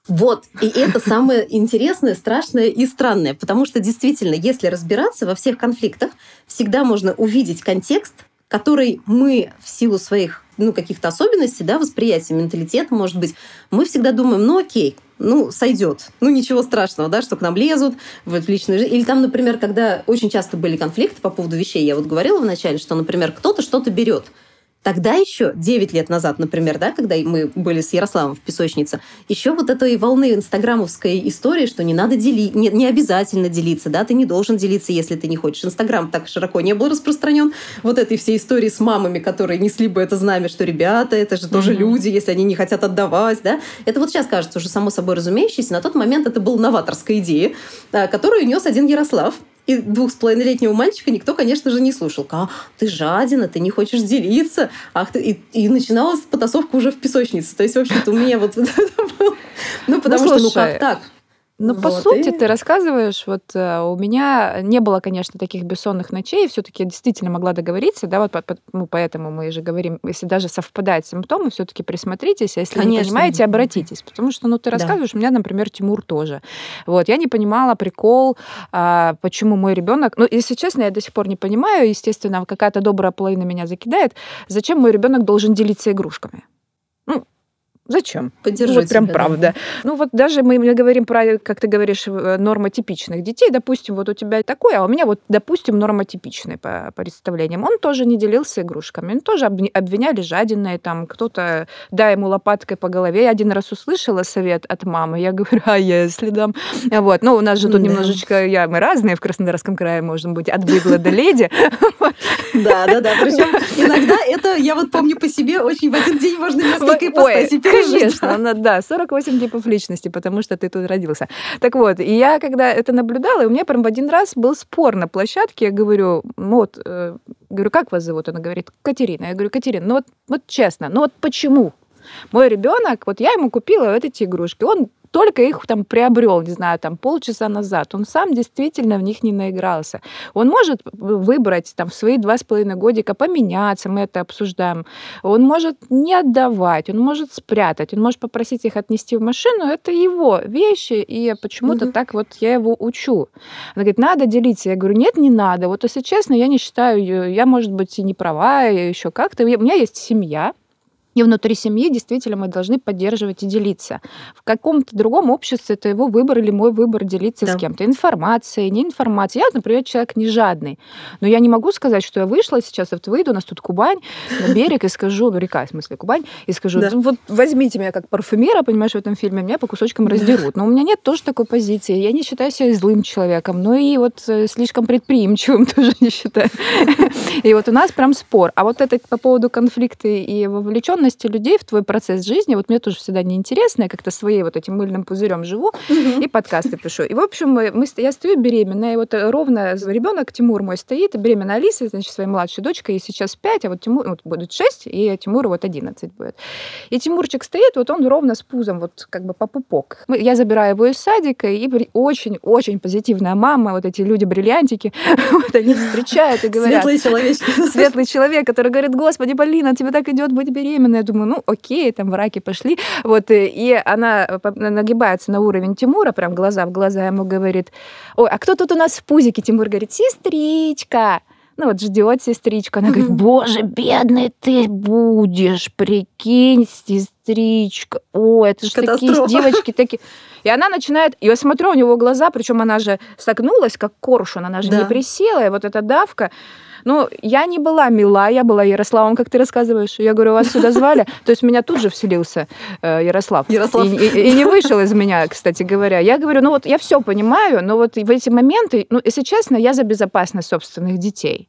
Speaker 2: Вот, и это самое интересное, страшное и странное, потому что действительно, если разбираться во всех конфликтах, всегда можно увидеть контекст, который мы в силу своих ну, каких-то особенностей, да, восприятия, менталитета, может быть, мы всегда думаем, ну окей, ну, сойдет. Ну, ничего страшного, да, что к нам лезут в личную жизнь. Или там, например, когда очень часто были конфликты по поводу вещей, я вот говорила вначале, что, например, кто-то что-то берет. Тогда еще, 9 лет назад, например, да, когда мы были с Ярославом в песочнице, еще вот этой волны инстаграмовской истории, что не надо делить, не, не обязательно делиться, да, ты не должен делиться, если ты не хочешь. Инстаграм так широко не был распространен. Вот этой всей истории с мамами, которые несли бы это знамя, что ребята, это же тоже mm-hmm. люди, если они не хотят отдавать, да. Это вот сейчас кажется уже само собой разумеющееся. На тот момент это была новаторская идея, а, которую нес один Ярослав. И двух с половиной летнего мальчика никто, конечно же, не слушал. А, ты жадина, ты не хочешь делиться. Ах ты... и, и начиналась потасовка уже в песочнице. То есть, в общем-то, у меня вот это было. Ну, потому что, ну как так?
Speaker 1: Ну, вот, по сути, и... ты рассказываешь, вот э, у меня не было, конечно, таких бессонных ночей, все-таки действительно могла договориться, да, вот по, по, ну, поэтому мы же говорим, если даже совпадают симптомы, все-таки присмотритесь, а если конечно. не понимаете, обратитесь, потому что, ну, ты рассказываешь, да. у меня, например, Тимур тоже. Вот, я не понимала прикол, а, почему мой ребенок, ну, если честно, я до сих пор не понимаю, естественно, какая-то добрая половина меня закидает, зачем мой ребенок должен делиться игрушками? Ну, Зачем?
Speaker 2: Поддержать.
Speaker 1: Ну, вот прям себя, правда. Да. Ну вот даже мы, говорим про, как ты говоришь, э, нормотипичных детей. Допустим, вот у тебя такое, а у меня вот, допустим, нормотипичный по, по представлениям. Он тоже не делился игрушками. Он тоже обвиняли жадиной, там кто-то, да, ему лопаткой по голове. Я один раз услышала совет от мамы. Я говорю, а если дам? Вот. Ну, у нас же тут да. немножечко, я, мы разные в Краснодарском крае, можем быть, от быдла до леди.
Speaker 2: Да, да, да. Причем иногда это, я вот помню по себе, очень в один день можно несколько ипостасей
Speaker 1: конечно, она, да, 48 типов личности, потому что ты тут родился. Так вот, и я когда это наблюдала, и у меня прям в один раз был спор на площадке, я говорю, вот, э, говорю, как вас зовут? Она говорит, Катерина. Я говорю, Катерина, ну вот, вот честно, ну вот почему? Мой ребенок, вот я ему купила вот эти игрушки, он только их там приобрел, не знаю, там полчаса назад. Он сам действительно в них не наигрался. Он может выбрать там в свои два с половиной годика поменяться, мы это обсуждаем. Он может не отдавать, он может спрятать, он может попросить их отнести в машину. Это его вещи, и почему-то угу. так вот я его учу. Она говорит, надо делиться. Я говорю, нет, не надо. Вот если честно, я не считаю, я, может быть, и не права, еще как-то. У меня есть семья, и внутри семьи действительно мы должны поддерживать и делиться. В каком-то другом обществе это его выбор или мой выбор делиться да. с кем-то. Информацией, не информацией. Я, например, человек не жадный. Но я не могу сказать, что я вышла сейчас, вот выйду, у нас тут Кубань, на берег, и скажу, ну, река, в смысле, Кубань, и скажу, да. вот возьмите меня как парфюмера, понимаешь, в этом фильме, меня по кусочкам раздерут. Но у меня нет тоже такой позиции. Я не считаю себя злым человеком, но и вот э, слишком предприимчивым тоже не считаю. И вот у нас прям спор. А вот это по поводу конфликта и вовлеченности вовлеченности людей в твой процесс жизни, вот мне тоже всегда неинтересно, я как-то своей вот этим мыльным пузырем живу и подкасты пишу. И, в общем, мы, я стою беременная, и вот ровно ребенок Тимур мой стоит, беременная Алиса, значит, своей младшей дочкой, ей сейчас 5, а вот Тимур вот будет 6, и Тимуру вот 11 будет. И Тимурчик стоит, вот он ровно с пузом, вот как бы по пупок. Я забираю его из садика, и очень-очень позитивная мама, вот эти люди-бриллиантики, вот они встречают и говорят...
Speaker 2: Светлый человек.
Speaker 1: Светлый человек, который говорит, господи, Полина, тебе так идет быть беременной беременная, думаю, ну окей, там в раке пошли. Вот, э, и она нагибается на уровень Тимура, прям глаза в глаза ему говорит, ой, а кто тут у нас в пузике? Тимур говорит, сестричка ну вот ждет сестричка, она говорит, боже, бедный ты будешь, прикинь, сестричка, о, это же такие девочки, такие. И она начинает, и я смотрю, у него глаза, причем она же согнулась, как коршун, она же да. не присела, и вот эта давка, ну, я не была мила, я была Ярославом, как ты рассказываешь. Я говорю, вас сюда звали. То есть меня тут же вселился э, Ярослав.
Speaker 2: Ярослав.
Speaker 1: И, и, и не вышел из меня, кстати говоря. Я говорю, ну вот я все понимаю, но вот в эти моменты, ну, если честно, я за безопасность собственных детей.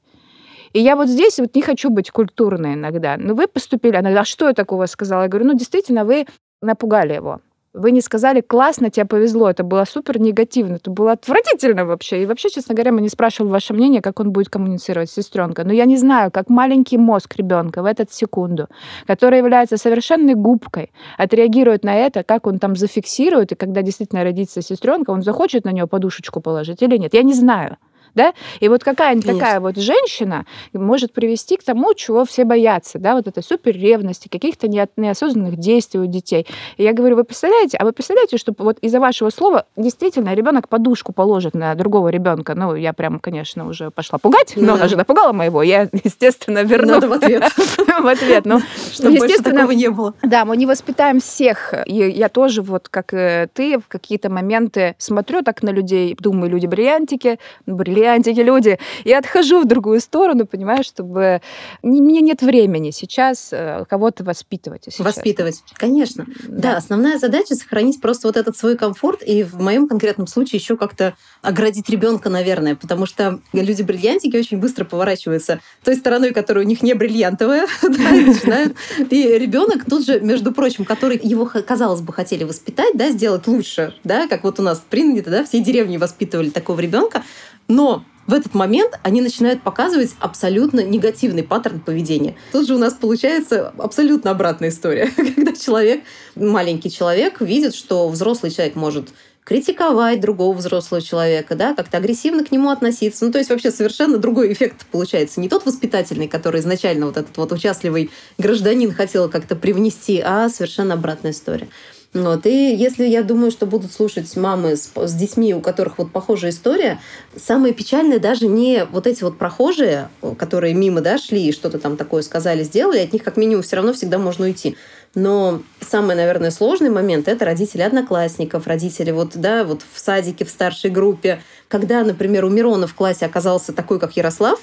Speaker 1: И я вот здесь вот не хочу быть культурной иногда. Ну, вы поступили, иногда, а что я такого сказала? Я говорю, ну, действительно, вы напугали его. Вы не сказали, классно, тебе повезло, это было супер негативно, это было отвратительно вообще. И вообще, честно говоря, мы не спрашивали ваше мнение, как он будет коммуницировать с сестренкой. Но я не знаю, как маленький мозг ребенка в этот секунду, который является совершенной губкой, отреагирует на это, как он там зафиксирует, и когда действительно родится сестренка, он захочет на нее подушечку положить или нет. Я не знаю да? И вот какая-нибудь такая вот женщина может привести к тому, чего все боятся, да, вот этой супер ревности, каких-то неосознанных действий у детей. И я говорю, вы представляете, а вы представляете, что вот из-за вашего слова действительно ребенок подушку положит на другого ребенка? Ну, я прям, конечно, уже пошла пугать, но она же напугала моего, я, естественно, верну.
Speaker 2: Надо в ответ.
Speaker 1: В ответ, ну,
Speaker 2: чтобы естественно, такого не было.
Speaker 1: Да, мы не воспитаем всех. И я тоже вот, как ты, в какие-то моменты смотрю так на людей, думаю, люди бриллиантики, бриллиантики, антики люди, и отхожу в другую сторону, понимаешь, чтобы... Мне нет времени сейчас э, кого-то воспитывать.
Speaker 2: Воспитывать, честно. конечно. Да. да, основная задача сохранить просто вот этот свой комфорт, и в моем конкретном случае еще как-то оградить ребенка, наверное, потому что люди-бриллиантики очень быстро поворачиваются той стороной, которая у них не бриллиантовая, и начинают. И ребенок тут же, между прочим, который его, казалось бы, хотели воспитать, да, сделать лучше, да, как вот у нас принято, да, все деревни воспитывали такого ребенка, но в этот момент они начинают показывать абсолютно негативный паттерн поведения. Тут же у нас получается абсолютно обратная история, когда человек, маленький человек, видит, что взрослый человек может критиковать другого взрослого человека, да, как-то агрессивно к нему относиться. Ну, то есть вообще совершенно другой эффект получается. Не тот воспитательный, который изначально вот этот вот участливый гражданин хотел как-то привнести, а совершенно обратная история. Вот. И если я думаю, что будут слушать мамы с, с детьми, у которых вот похожая история, самое печальное даже не вот эти вот прохожие, которые мимо да, шли и что-то там такое сказали, сделали, от них как минимум все равно всегда можно уйти. Но самый, наверное, сложный момент – это родители одноклассников, родители вот, да, вот в садике, в старшей группе. Когда, например, у Мирона в классе оказался такой, как Ярослав,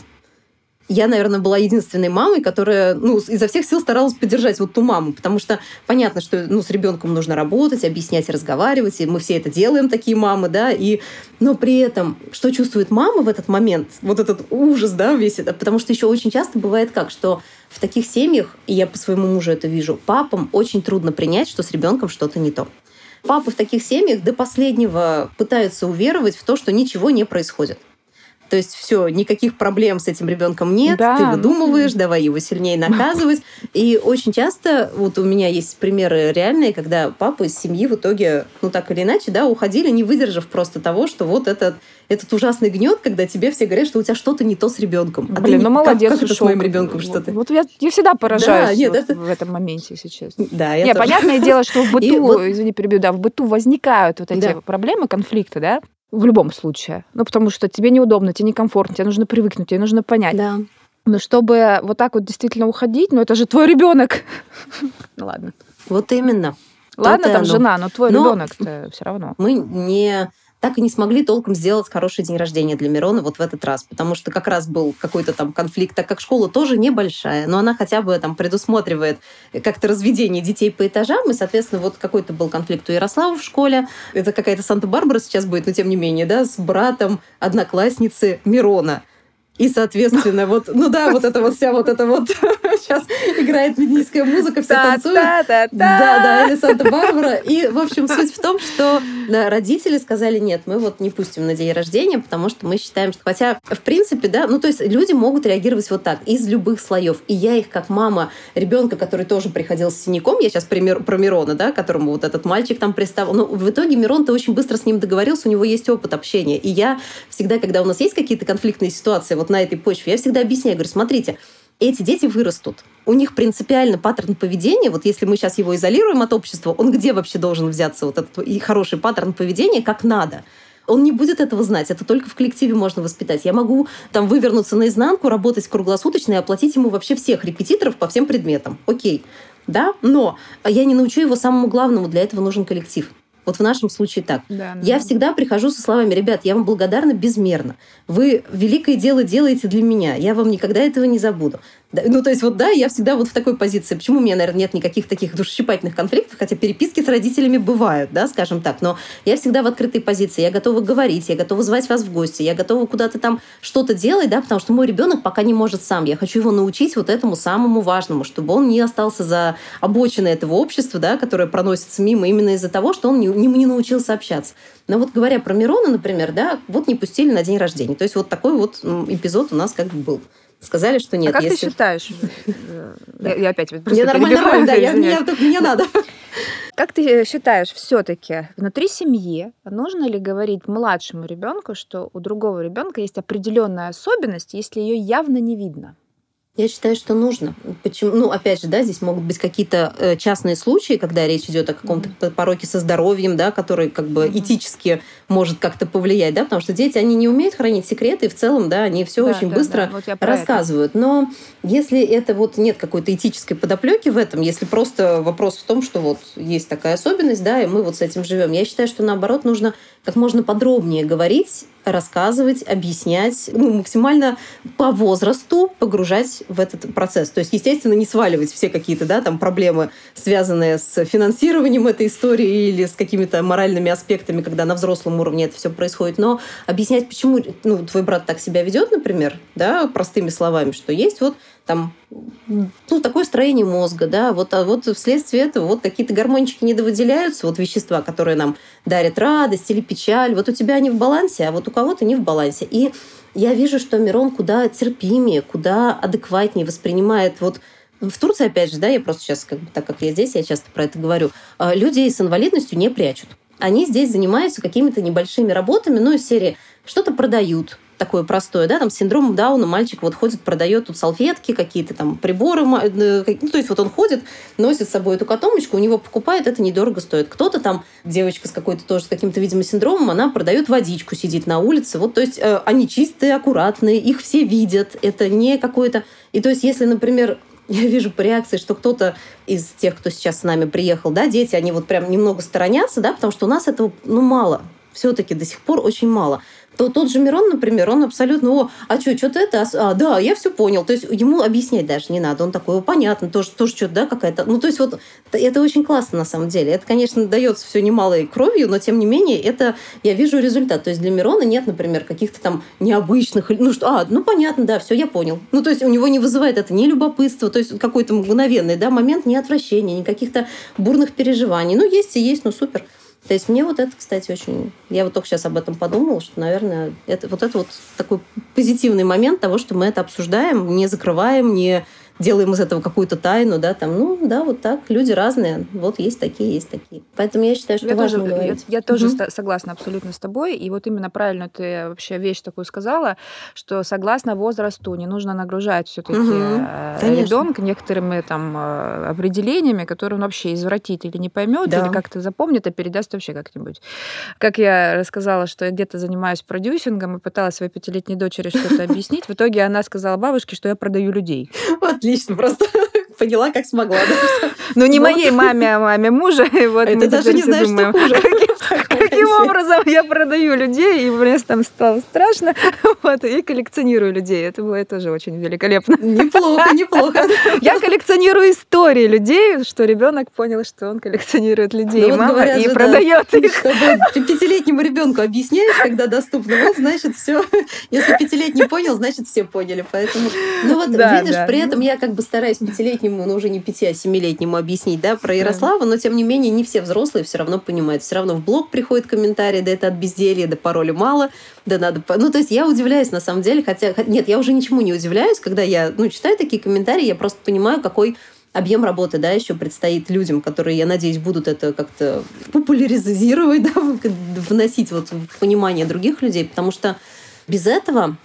Speaker 2: я, наверное, была единственной мамой, которая ну, изо всех сил старалась поддержать вот ту маму, потому что понятно, что ну, с ребенком нужно работать, объяснять, разговаривать, и мы все это делаем, такие мамы, да, и, но при этом, что чувствует мама в этот момент, вот этот ужас, да, весь это, потому что еще очень часто бывает как, что в таких семьях, и я по своему мужу это вижу, папам очень трудно принять, что с ребенком что-то не то. Папы в таких семьях до последнего пытаются уверовать в то, что ничего не происходит. То есть все, никаких проблем с этим ребенком нет, да. ты выдумываешь, давай его сильнее наказывать. И очень часто, вот у меня есть примеры реальные, когда папы из семьи в итоге, ну так или иначе, да, уходили, не выдержав просто того, что вот этот, этот ужасный гнет, когда тебе все говорят, что у тебя что-то не то с ребенком.
Speaker 1: А Блин, ты, ну молодец.
Speaker 2: Как, как это с моим ребенком что-то?
Speaker 1: Вот я, я всегда поражаюсь да, нет, вот это... в этом моменте, если честно. Да, я Нет, тоже. понятное дело, что в быту, вот... извини, перебью, да, в быту возникают вот эти да. проблемы, конфликты, да, в любом случае. Ну, потому что тебе неудобно, тебе некомфортно, тебе нужно привыкнуть, тебе нужно понять.
Speaker 2: Да.
Speaker 1: Но чтобы вот так вот действительно уходить, ну это же твой ребенок. Ну ладно.
Speaker 2: Вот именно.
Speaker 1: Ладно, там жена, но твой ребенок-то все равно.
Speaker 2: Мы не так и не смогли толком сделать хороший день рождения для Мирона вот в этот раз, потому что как раз был какой-то там конфликт, так как школа тоже небольшая, но она хотя бы там предусматривает как-то разведение детей по этажам, и, соответственно, вот какой-то был конфликт у Ярослава в школе, это какая-то Санта-Барбара сейчас будет, но тем не менее, да, с братом одноклассницы Мирона. И, соответственно, вот, ну да, вот это вот вся вот это вот сейчас играет медийская музыка, все танцуют. Да, да, или Санта-Барбара. И, в общем, суть в том, что родители сказали, нет, мы вот не пустим на день рождения, потому что мы считаем, что... Хотя, в принципе, да, ну то есть люди могут реагировать вот так, из любых слоев. И я их, как мама ребенка, который тоже приходил с синяком, я сейчас пример про Мирона, да, которому вот этот мальчик там приставил, но в итоге Мирон-то очень быстро с ним договорился, у него есть опыт общения. И я всегда, когда у нас есть какие-то конфликтные ситуации, вот на этой почве, я всегда объясняю, говорю, смотрите, эти дети вырастут. У них принципиально паттерн поведения, вот если мы сейчас его изолируем от общества, он где вообще должен взяться, вот этот и хороший паттерн поведения, как надо? Он не будет этого знать, это только в коллективе можно воспитать. Я могу там вывернуться наизнанку, работать круглосуточно и оплатить ему вообще всех репетиторов по всем предметам. Окей, да, но я не научу его самому главному, для этого нужен коллектив. Вот в нашем случае так. Да, я да. всегда прихожу со словами, ребят, я вам благодарна безмерно. Вы великое дело делаете для меня. Я вам никогда этого не забуду. Ну, то есть, вот да, я всегда вот в такой позиции. Почему у меня, наверное, нет никаких таких душесчипательных конфликтов, хотя переписки с родителями бывают, да, скажем так, но я всегда в открытой позиции. Я готова говорить, я готова звать вас в гости, я готова куда-то там что-то делать, да, потому что мой ребенок пока не может сам. Я хочу его научить вот этому самому важному, чтобы он не остался за обочиной этого общества, да, которое проносится мимо именно из-за того, что он не, не, научился общаться. Но вот говоря про Мирона, например, да, вот не пустили на день рождения. То есть вот такой вот эпизод у нас как бы был. Сказали, что нет.
Speaker 1: А как если... ты считаешь? Я опять
Speaker 2: Мне нормально, да, я, мне, мне надо.
Speaker 1: Как ты считаешь, все-таки внутри семьи нужно ли говорить младшему ребенку, что у другого ребенка есть определенная особенность, если ее явно не видно?
Speaker 2: Я считаю, что нужно. Почему? Ну, опять же, да, здесь могут быть какие-то э, частные случаи, когда речь идет о каком-то mm-hmm. пороке со здоровьем, да, который как бы mm-hmm. этически может как-то повлиять, да, потому что дети, они не умеют хранить секреты, и в целом, да, они все да, очень да, быстро да. Вот рассказывают. Это. Но если это вот нет какой-то этической подоплеки в этом, если просто вопрос в том, что вот есть такая особенность, да, и мы вот с этим живем, я считаю, что наоборот нужно как можно подробнее говорить, рассказывать, объяснять, ну, максимально по возрасту погружать в этот процесс. То есть, естественно, не сваливать все какие-то да, там проблемы, связанные с финансированием этой истории или с какими-то моральными аспектами, когда на взрослом уровне это все происходит, но объяснять, почему ну, твой брат так себя ведет, например, да, простыми словами, что есть вот там ну, такое строение мозга, да, вот, а вот вследствие этого вот какие-то гормончики недовыделяются, вот вещества, которые нам дарят радость или печаль, вот у тебя они в балансе, а вот у кого-то не в балансе. И я вижу, что Мирон куда терпимее, куда адекватнее воспринимает вот в Турции, опять же, да, я просто сейчас, как бы, так как я здесь, я часто про это говорю, а, люди с инвалидностью не прячут. Они здесь занимаются какими-то небольшими работами, ну, из серии что-то продают, такое простое, да, там с синдромом Дауна мальчик вот ходит, продает тут салфетки, какие-то там приборы, э, ну, то есть вот он ходит, носит с собой эту котомочку, у него покупает, это недорого стоит. Кто-то там, девочка с какой-то тоже, с каким-то, видимо, синдромом, она продает водичку, сидит на улице, вот, то есть э, они чистые, аккуратные, их все видят, это не какое-то... И то есть если, например, я вижу по реакции, что кто-то из тех, кто сейчас с нами приехал, да, дети, они вот прям немного сторонятся, да, потому что у нас этого, ну, мало. Все-таки до сих пор очень мало. То тот же Мирон, например, он абсолютно, о, а что, что-то это, а, да, я все понял. То есть ему объяснять даже не надо. Он такой, понятно, тоже, тоже что-то, да, какая-то. Ну, то есть вот это очень классно на самом деле. Это, конечно, дается все немалой кровью, но тем не менее это я вижу результат. То есть для Мирона нет, например, каких-то там необычных, ну что, а, ну понятно, да, все, я понял. Ну, то есть у него не вызывает это ни любопытства, то есть какой-то мгновенный, да, момент, ни отвращения, ни каких-то бурных переживаний. Ну, есть и есть, ну супер. То есть мне вот это, кстати, очень... Я вот только сейчас об этом подумала, что, наверное, это, вот это вот такой позитивный момент того, что мы это обсуждаем, не закрываем, не делаем из этого какую-то тайну, да, там, ну, да, вот так, люди разные, вот есть такие, есть такие. Поэтому я считаю, что
Speaker 1: я
Speaker 2: важно
Speaker 1: тоже,
Speaker 2: говорить.
Speaker 1: Я, я тоже угу. согласна абсолютно с тобой, и вот именно правильно ты вообще вещь такую сказала, что согласно возрасту не нужно нагружать все-таки угу. ребенка некоторыми там э, определениями, которые он вообще извратит или не поймет, да. или как-то запомнит, а передаст вообще как-нибудь. Как я рассказала, что я где-то занимаюсь продюсингом и пыталась своей пятилетней дочери что-то объяснить, в итоге она сказала бабушке, что я продаю людей.
Speaker 2: Отлично, просто поняла, как смогла.
Speaker 1: Ну, не моей маме, а маме мужа. И вот
Speaker 2: Это даже не знаешь, что хуже.
Speaker 1: Каким образом я продаю людей, и мне там стало страшно, вот, и коллекционирую людей. Это было тоже очень великолепно.
Speaker 2: Неплохо, неплохо.
Speaker 1: Я коллекционирую истории людей, что ребенок понял, что он коллекционирует людей, ну, мама, и продает их.
Speaker 2: Чтобы пятилетнему ребенку объясняешь, когда доступно, вот, значит, все. Если пятилетний понял, значит, все поняли. Поэтому, ну вот, видишь, при этом я как бы стараюсь пятилетнему, ну уже не пяти, а семилетнему объяснить, да, про Ярослава, но тем не менее не все взрослые все равно понимают. Все равно в блог приходит комментарий, да это от безделья, да пароля мало, да надо... Ну, то есть я удивляюсь на самом деле, хотя... Нет, я уже ничему не удивляюсь, когда я, ну, читаю такие комментарии, я просто понимаю, какой объем работы, да, еще предстоит людям, которые, я надеюсь, будут это как-то популяризировать, да, вносить вот в понимание других людей, потому что без этого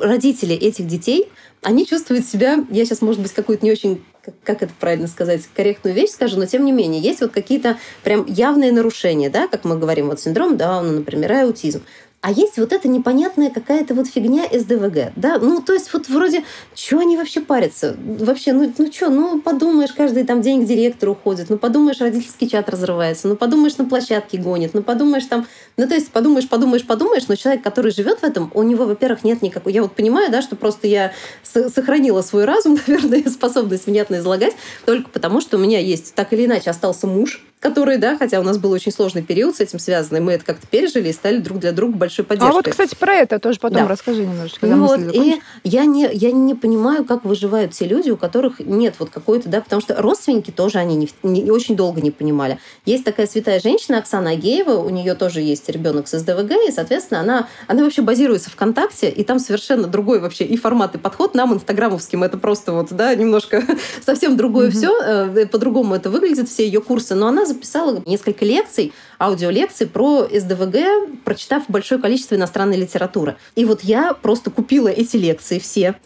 Speaker 2: родители этих детей, они чувствуют себя, я сейчас, может быть, какую-то не очень как это правильно сказать, корректную вещь скажу, но тем не менее, есть вот какие-то прям явные нарушения, да, как мы говорим, вот синдром Дауна, например, и аутизм. А есть вот эта непонятная какая-то вот фигня СДВГ, да, ну, то есть вот вроде, что они вообще парятся? Вообще, ну, ну что, ну, подумаешь, каждый там день к директору уходит, ну, подумаешь, родительский чат разрывается, ну, подумаешь, на площадке гонит, ну, подумаешь там, ну, то есть подумаешь, подумаешь, подумаешь, но человек, который живет в этом, у него, во-первых, нет никакой, я вот понимаю, да, что просто я сохранила свой разум, наверное, способность внятно излагать, только потому, что у меня есть, так или иначе, остался муж, который, да, хотя у нас был очень сложный период с этим связанный, мы это как-то пережили и стали друг для друга большой поддержкой.
Speaker 1: А вот, кстати, про это тоже потом да. расскажи немножечко.
Speaker 2: Ну вот, и я не, я не понимаю, как выживают те люди, у которых нет вот какой-то, да, потому что родственники тоже они не, не, очень долго не понимали. Есть такая святая женщина, Оксана Агеева, у нее тоже есть ребенок с СДВГ, и, соответственно, она, она вообще базируется ВКонтакте, и там совершенно другой вообще и формат, и подход нам, инстаграмовским, это просто вот, да, немножко совсем другое mm-hmm. все, э, по-другому это выглядит, все ее курсы, но она записала несколько лекций, аудиолекций про СДВГ, прочитав большое количество иностранной литературы. И вот я просто купила эти лекции все,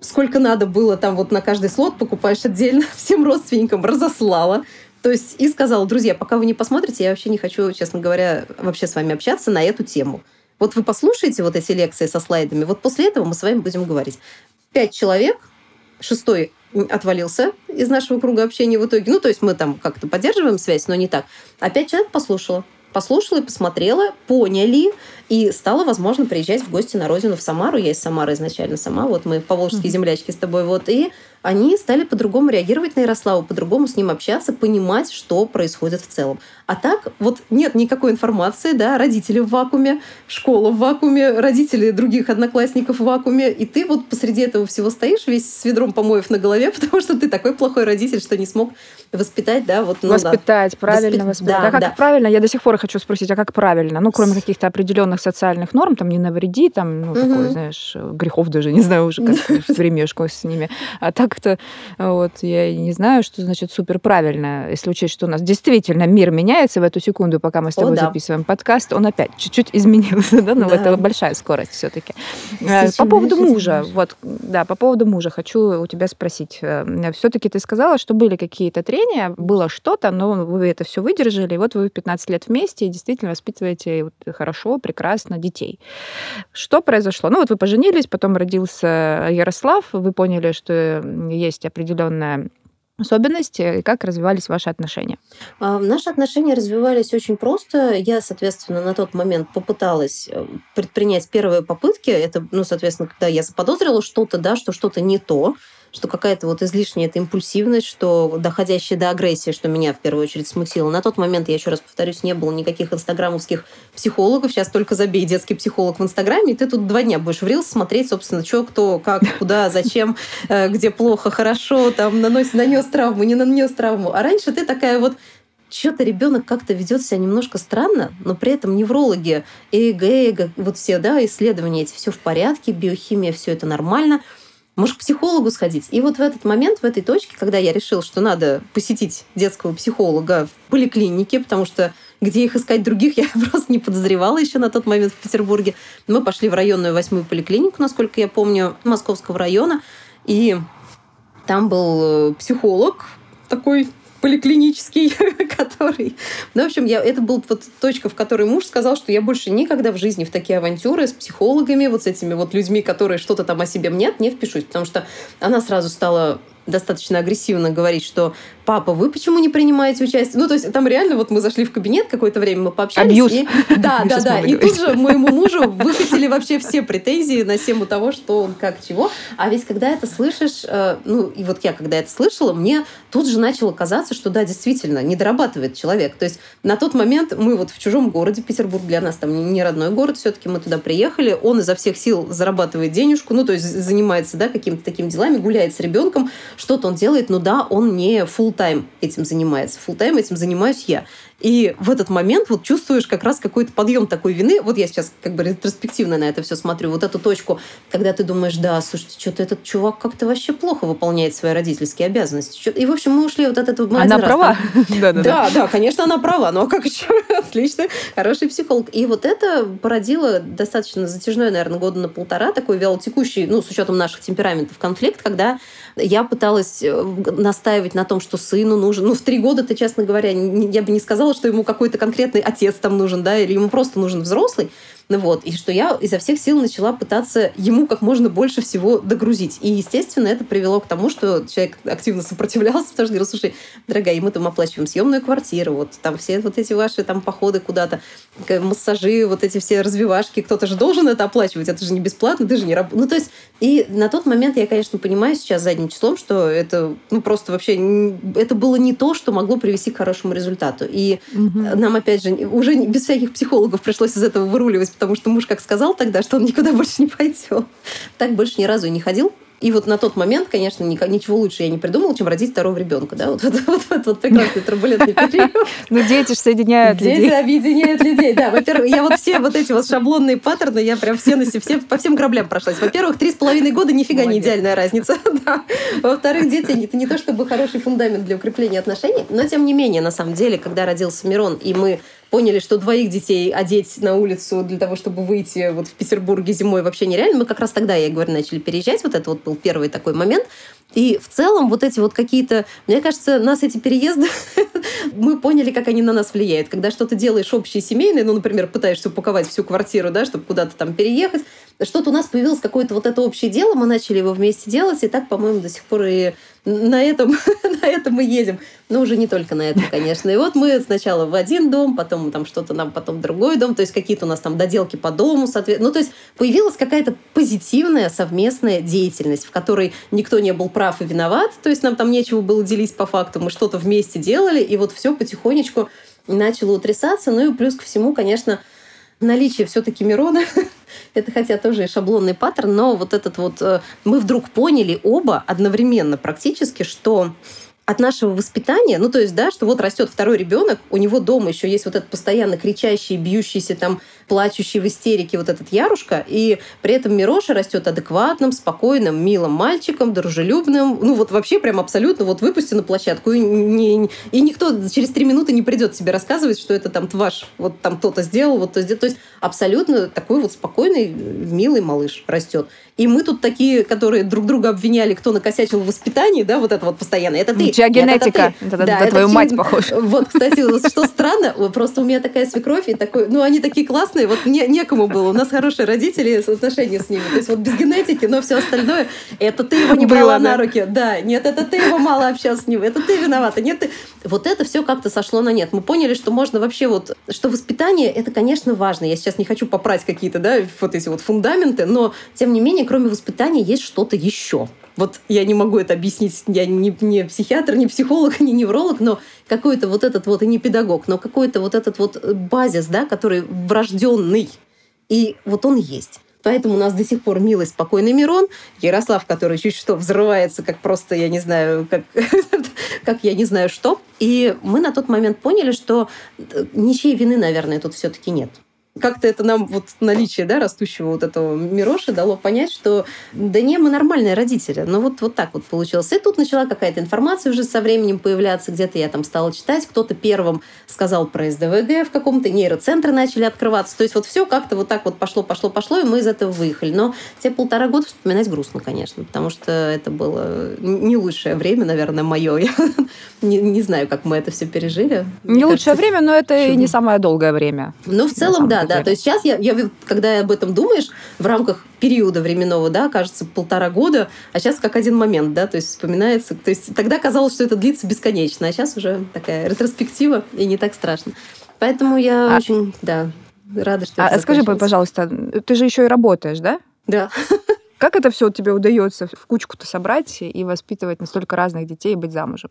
Speaker 2: сколько надо было, там вот на каждый слот покупаешь отдельно, всем родственникам разослала. То есть и сказала, друзья, пока вы не посмотрите, я вообще не хочу, честно говоря, вообще с вами общаться на эту тему. Вот вы послушаете вот эти лекции со слайдами, вот после этого мы с вами будем говорить. Пять человек, шестой отвалился из нашего круга общения в итоге. Ну, то есть мы там как-то поддерживаем связь, но не так. А пять человек послушала. Послушала и посмотрела, поняли, и стало возможно приезжать в гости на родину в Самару. Я из Самары изначально сама. Вот мы по волжские mm-hmm. землячки с тобой. Вот. И они стали по-другому реагировать на Ярослава, по-другому с ним общаться, понимать, что происходит в целом. А так вот нет никакой информации, да, родители в вакууме, школа в вакууме, родители других одноклассников в вакууме, и ты вот посреди этого всего стоишь весь с ведром помоев на голове, потому что ты такой плохой родитель, что не смог воспитать, да, вот.
Speaker 1: Ну, воспитать, да. правильно Воспит... воспитать. Да, а как да. правильно? Я до сих пор хочу спросить, а как правильно? Ну, кроме каких-то определенных социальных норм, там не навреди, там, ну, угу. такой, знаешь, грехов даже, не знаю уже, как в с ними. А так как-то вот, я не знаю, что значит супер правильно, если учесть, что у нас действительно мир меняется в эту секунду, пока мы с тобой О, да. записываем подкаст, он опять чуть-чуть изменился, да, но да. это большая скорость все-таки. Э, по поводу мужа, вот, да, по поводу мужа хочу у тебя спросить. Э, все-таки ты сказала, что были какие-то трения, было что-то, но вы это все выдержали, и вот вы 15 лет вместе и действительно воспитываете хорошо, прекрасно детей. Что произошло? Ну вот вы поженились, потом родился Ярослав, вы поняли, что есть определенная особенности и как развивались ваши отношения?
Speaker 2: А, наши отношения развивались очень просто. Я, соответственно, на тот момент попыталась э, предпринять первые попытки. Это, ну, соответственно, когда я заподозрила что-то, да, что что-то не то, что какая-то вот излишняя эта импульсивность, что доходящая до агрессии, что меня в первую очередь смутило. На тот момент, я еще раз повторюсь, не было никаких инстаграмовских психологов. Сейчас только забей детский психолог в Инстаграме, и ты тут два дня будешь в Рилс смотреть, собственно, что, кто, как, куда, зачем, э, где плохо, хорошо, там наносит, нанес травму, не нанес травму. А раньше ты такая вот что-то ребенок как-то ведет себя немножко странно, но при этом неврологи, ЭЭГ, ЭЭГ, вот все да, исследования эти, все в порядке, биохимия, все это нормально – может, к психологу сходить. И вот в этот момент, в этой точке, когда я решил, что надо посетить детского психолога в поликлинике, потому что где их искать других, я просто не подозревала еще на тот момент в Петербурге. Мы пошли в районную восьмую поликлинику, насколько я помню, Московского района. И там был э, психолог, такой поликлинический, который... Ну, в общем, я, это была вот точка, в которой муж сказал, что я больше никогда в жизни в такие авантюры с психологами, вот с этими вот людьми, которые что-то там о себе мнят, не впишусь, потому что она сразу стала достаточно агрессивно говорить, что папа, вы почему не принимаете участие? Ну, то есть там реально вот мы зашли в кабинет, какое-то время мы пообщались.
Speaker 1: Абьюз.
Speaker 2: И, да, да, да. И тут же моему мужу выкатили вообще все претензии на тему того, что он как чего. А ведь когда это слышишь, э, ну, и вот я когда это слышала, мне тут же начало казаться, что да, действительно, не дорабатывает человек. То есть на тот момент мы вот в чужом городе, Петербург для нас там не родной город, все-таки мы туда приехали, он изо всех сил зарабатывает денежку, ну, то есть занимается, да, какими-то такими делами, гуляет с ребенком, что-то он делает, но да, он не full тайм этим занимается. full тайм этим занимаюсь я. И в этот момент вот чувствуешь как раз какой-то подъем такой вины. Вот я сейчас как бы ретроспективно на это все смотрю. Вот эту точку, когда ты думаешь, да, слушайте, что-то этот чувак как-то вообще плохо выполняет свои родительские обязанности. И, в общем, мы ушли вот от этого.
Speaker 1: Она права.
Speaker 2: Да, да, конечно, она права. А как еще? Отлично. Хороший психолог. И вот это породило достаточно затяжной, наверное, года на полтора, такой вялотекущий, ну, с учетом наших темпераментов, конфликт, когда я пыталась э, настаивать на том, что сыну нужен... Ну, в три года ты, честно говоря, я бы не сказала, что ему какой-то конкретный отец там нужен, да, или ему просто нужен взрослый. Ну вот, и что я изо всех сил начала пытаться ему как можно больше всего догрузить. И, естественно, это привело к тому, что человек активно сопротивлялся, потому что говорил, слушай, дорогая, мы там оплачиваем съемную квартиру, вот там все вот эти ваши там походы куда-то, массажи, вот эти все развивашки, кто-то же должен это оплачивать, это же не бесплатно, ты же не работаешь. Ну, то есть, и на тот момент я, конечно, понимаю сейчас задним числом, что это, ну, просто вообще, это было не то, что могло привести к хорошему результату. И угу. нам, опять же, уже без всяких психологов пришлось из этого выруливать, потому что муж как сказал тогда, что он никуда больше не пойдет. Так больше ни разу и не ходил. И вот на тот момент, конечно, ничего лучше я не придумала, чем родить второго ребенка. Да? Вот, вот, вот, вот, вот прекрасный турбулентный период.
Speaker 1: Ну, дети же соединяют
Speaker 2: людей. Дети объединяют людей, да. Во-первых, я вот все вот эти вот шаблонные паттерны, я прям все, на все по всем граблям прошлась. Во-первых, три с половиной года нифига не идеальная разница. Да. Во-вторых, дети это не то чтобы хороший фундамент для укрепления отношений, но тем не менее, на самом деле, когда родился Мирон, и мы поняли, что двоих детей одеть на улицу для того, чтобы выйти вот в Петербурге зимой вообще нереально. Мы как раз тогда, я говорю, начали переезжать. Вот это вот был первый такой момент. И в целом вот эти вот какие-то, мне кажется, нас эти переезды, мы поняли, как они на нас влияют. Когда что-то делаешь общее семейное, ну, например, пытаешься упаковать всю квартиру, да, чтобы куда-то там переехать, что-то у нас появилось какое-то вот это общее дело, мы начали его вместе делать, и так, по-моему, до сих пор и на этом, на этом мы едем. Но уже не только на этом, конечно. И вот мы сначала в один дом, потом там что-то нам, потом другой дом, то есть какие-то у нас там доделки по дому, соответственно. Ну, то есть появилась какая-то позитивная совместная деятельность, в которой никто не был прав и виноват, то есть нам там нечего было делить по факту, мы что-то вместе делали, и вот все потихонечку начало утрясаться. Ну и плюс ко всему, конечно, наличие все-таки Мирона, это хотя тоже и шаблонный паттерн, но вот этот вот э, мы вдруг поняли оба одновременно практически, что от нашего воспитания, ну то есть, да, что вот растет второй ребенок, у него дома еще есть вот этот постоянно кричащий, бьющийся там, плачущий в истерике вот этот Ярушка, и при этом Мироша растет адекватным, спокойным, милым мальчиком, дружелюбным, ну вот вообще прям абсолютно вот выпусти на площадку, и, не, и никто через три минуты не придет тебе рассказывать, что это там ваш, вот там кто-то сделал, вот то сделал, то есть абсолютно такой вот спокойный, милый малыш растет. И мы тут такие, которые друг друга обвиняли, кто накосячил в воспитании, да, вот это вот постоянно. Это ты.
Speaker 1: Чья генетика? Это, это, да, это твою мать похож.
Speaker 2: Вот, кстати, что странно, просто у меня такая свекровь, и такой, ну, они такие классные, вот не, некому было. У нас хорошие родители, отношения с ними. То есть вот без генетики, но все остальное, это ты его не брала на руки. Да, нет, это ты его мало общался с ним, это ты виновата. Нет, ты... Вот это все как-то сошло на нет. Мы поняли, что можно вообще вот, что воспитание, это, конечно, важно. Я сейчас не хочу попрать какие-то, да, вот эти вот фундаменты, но, тем не менее, кроме воспитания есть что-то еще. Вот я не могу это объяснить, я не, не психиатр, не психолог, не невролог, но какой-то вот этот вот, и не педагог, но какой-то вот этот вот базис, да, который врожденный. И вот он есть. Поэтому у нас до сих пор милый, спокойный Мирон, Ярослав, который чуть что взрывается, как просто, я не знаю, как, как я не знаю что. И мы на тот момент поняли, что э, ничьей вины, наверное, тут все-таки нет как-то это нам вот наличие да, растущего вот этого Мироши дало понять, что да не, мы нормальные родители. Но вот, вот так вот получилось. И тут начала какая-то информация уже со временем появляться. Где-то я там стала читать. Кто-то первым сказал про СДВГ в каком-то нейроцентре начали открываться. То есть вот все как-то вот так вот пошло, пошло, пошло, и мы из этого выехали. Но те полтора года вспоминать грустно, конечно, потому что это было не лучшее время, наверное, мое. Я не, не знаю, как мы это все пережили.
Speaker 1: Не Мне лучшее кажется, время, но это чудо. и не самое долгое время.
Speaker 2: Ну, в целом, да, да. То есть сейчас, я, я, когда об этом думаешь, в рамках периода временного, да, кажется, полтора года, а сейчас как один момент, да, то есть вспоминается. То есть тогда казалось, что это длится бесконечно, а сейчас уже такая ретроспектива, и не так страшно. Поэтому я а... очень, да, рада, что
Speaker 1: А скажи, пожалуйста, ты же еще и работаешь, да?
Speaker 2: Да.
Speaker 1: Как это все тебе удается в кучку-то собрать и воспитывать настолько разных детей и быть замужем?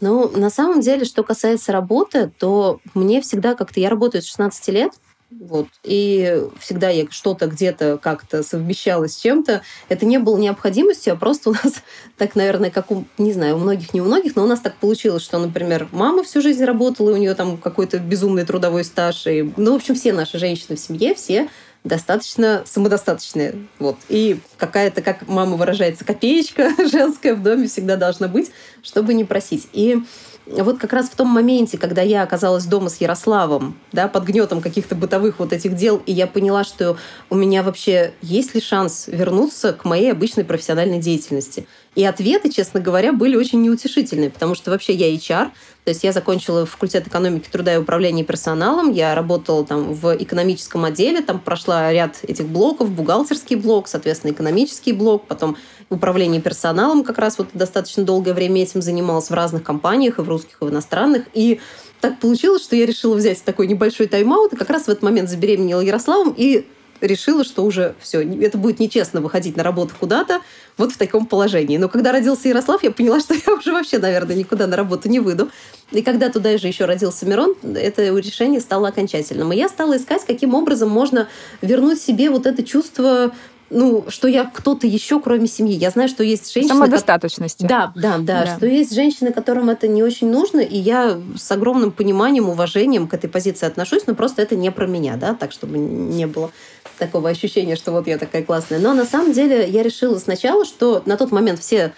Speaker 2: Ну, на самом деле, что касается работы, то мне всегда как-то... Я работаю с 16 лет, вот. И всегда я что-то где-то как-то совмещала с чем-то. Это не было необходимостью, а просто у нас так, наверное, как у, не знаю, у многих, не у многих, но у нас так получилось, что, например, мама всю жизнь работала, и у нее там какой-то безумный трудовой стаж. И, ну, в общем, все наши женщины в семье, все достаточно самодостаточные. Вот. И какая-то, как мама выражается, копеечка женская в доме всегда должна быть, чтобы не просить. И вот как раз в том моменте, когда я оказалась дома с Ярославом, да, под гнетом каких-то бытовых вот этих дел, и я поняла, что у меня вообще есть ли шанс вернуться к моей обычной профессиональной деятельности. И ответы, честно говоря, были очень неутешительные, потому что вообще я HR, то есть я закончила факультет экономики труда и управления персоналом, я работала там в экономическом отделе, там прошла ряд этих блоков, бухгалтерский блок, соответственно, экономический блок, потом управление персоналом как раз вот достаточно долгое время этим занималась в разных компаниях, и в русских, и в иностранных, и так получилось, что я решила взять такой небольшой тайм-аут, и как раз в этот момент забеременела Ярославом, и решила, что уже все, это будет нечестно выходить на работу куда-то вот в таком положении. Но когда родился Ярослав, я поняла, что я уже вообще, наверное, никуда на работу не выйду. И когда туда же еще родился Мирон, это решение стало окончательным. И я стала искать, каким образом можно вернуть себе вот это чувство ну, что я кто-то еще, кроме семьи. Я знаю, что есть женщины...
Speaker 1: Самодостаточности.
Speaker 2: Да, да, да, да, что есть женщины, которым это не очень нужно, и я с огромным пониманием, уважением к этой позиции отношусь, но просто это не про меня, да, так, чтобы не было такого ощущения, что вот я такая классная. Но на самом деле я решила сначала, что на тот момент все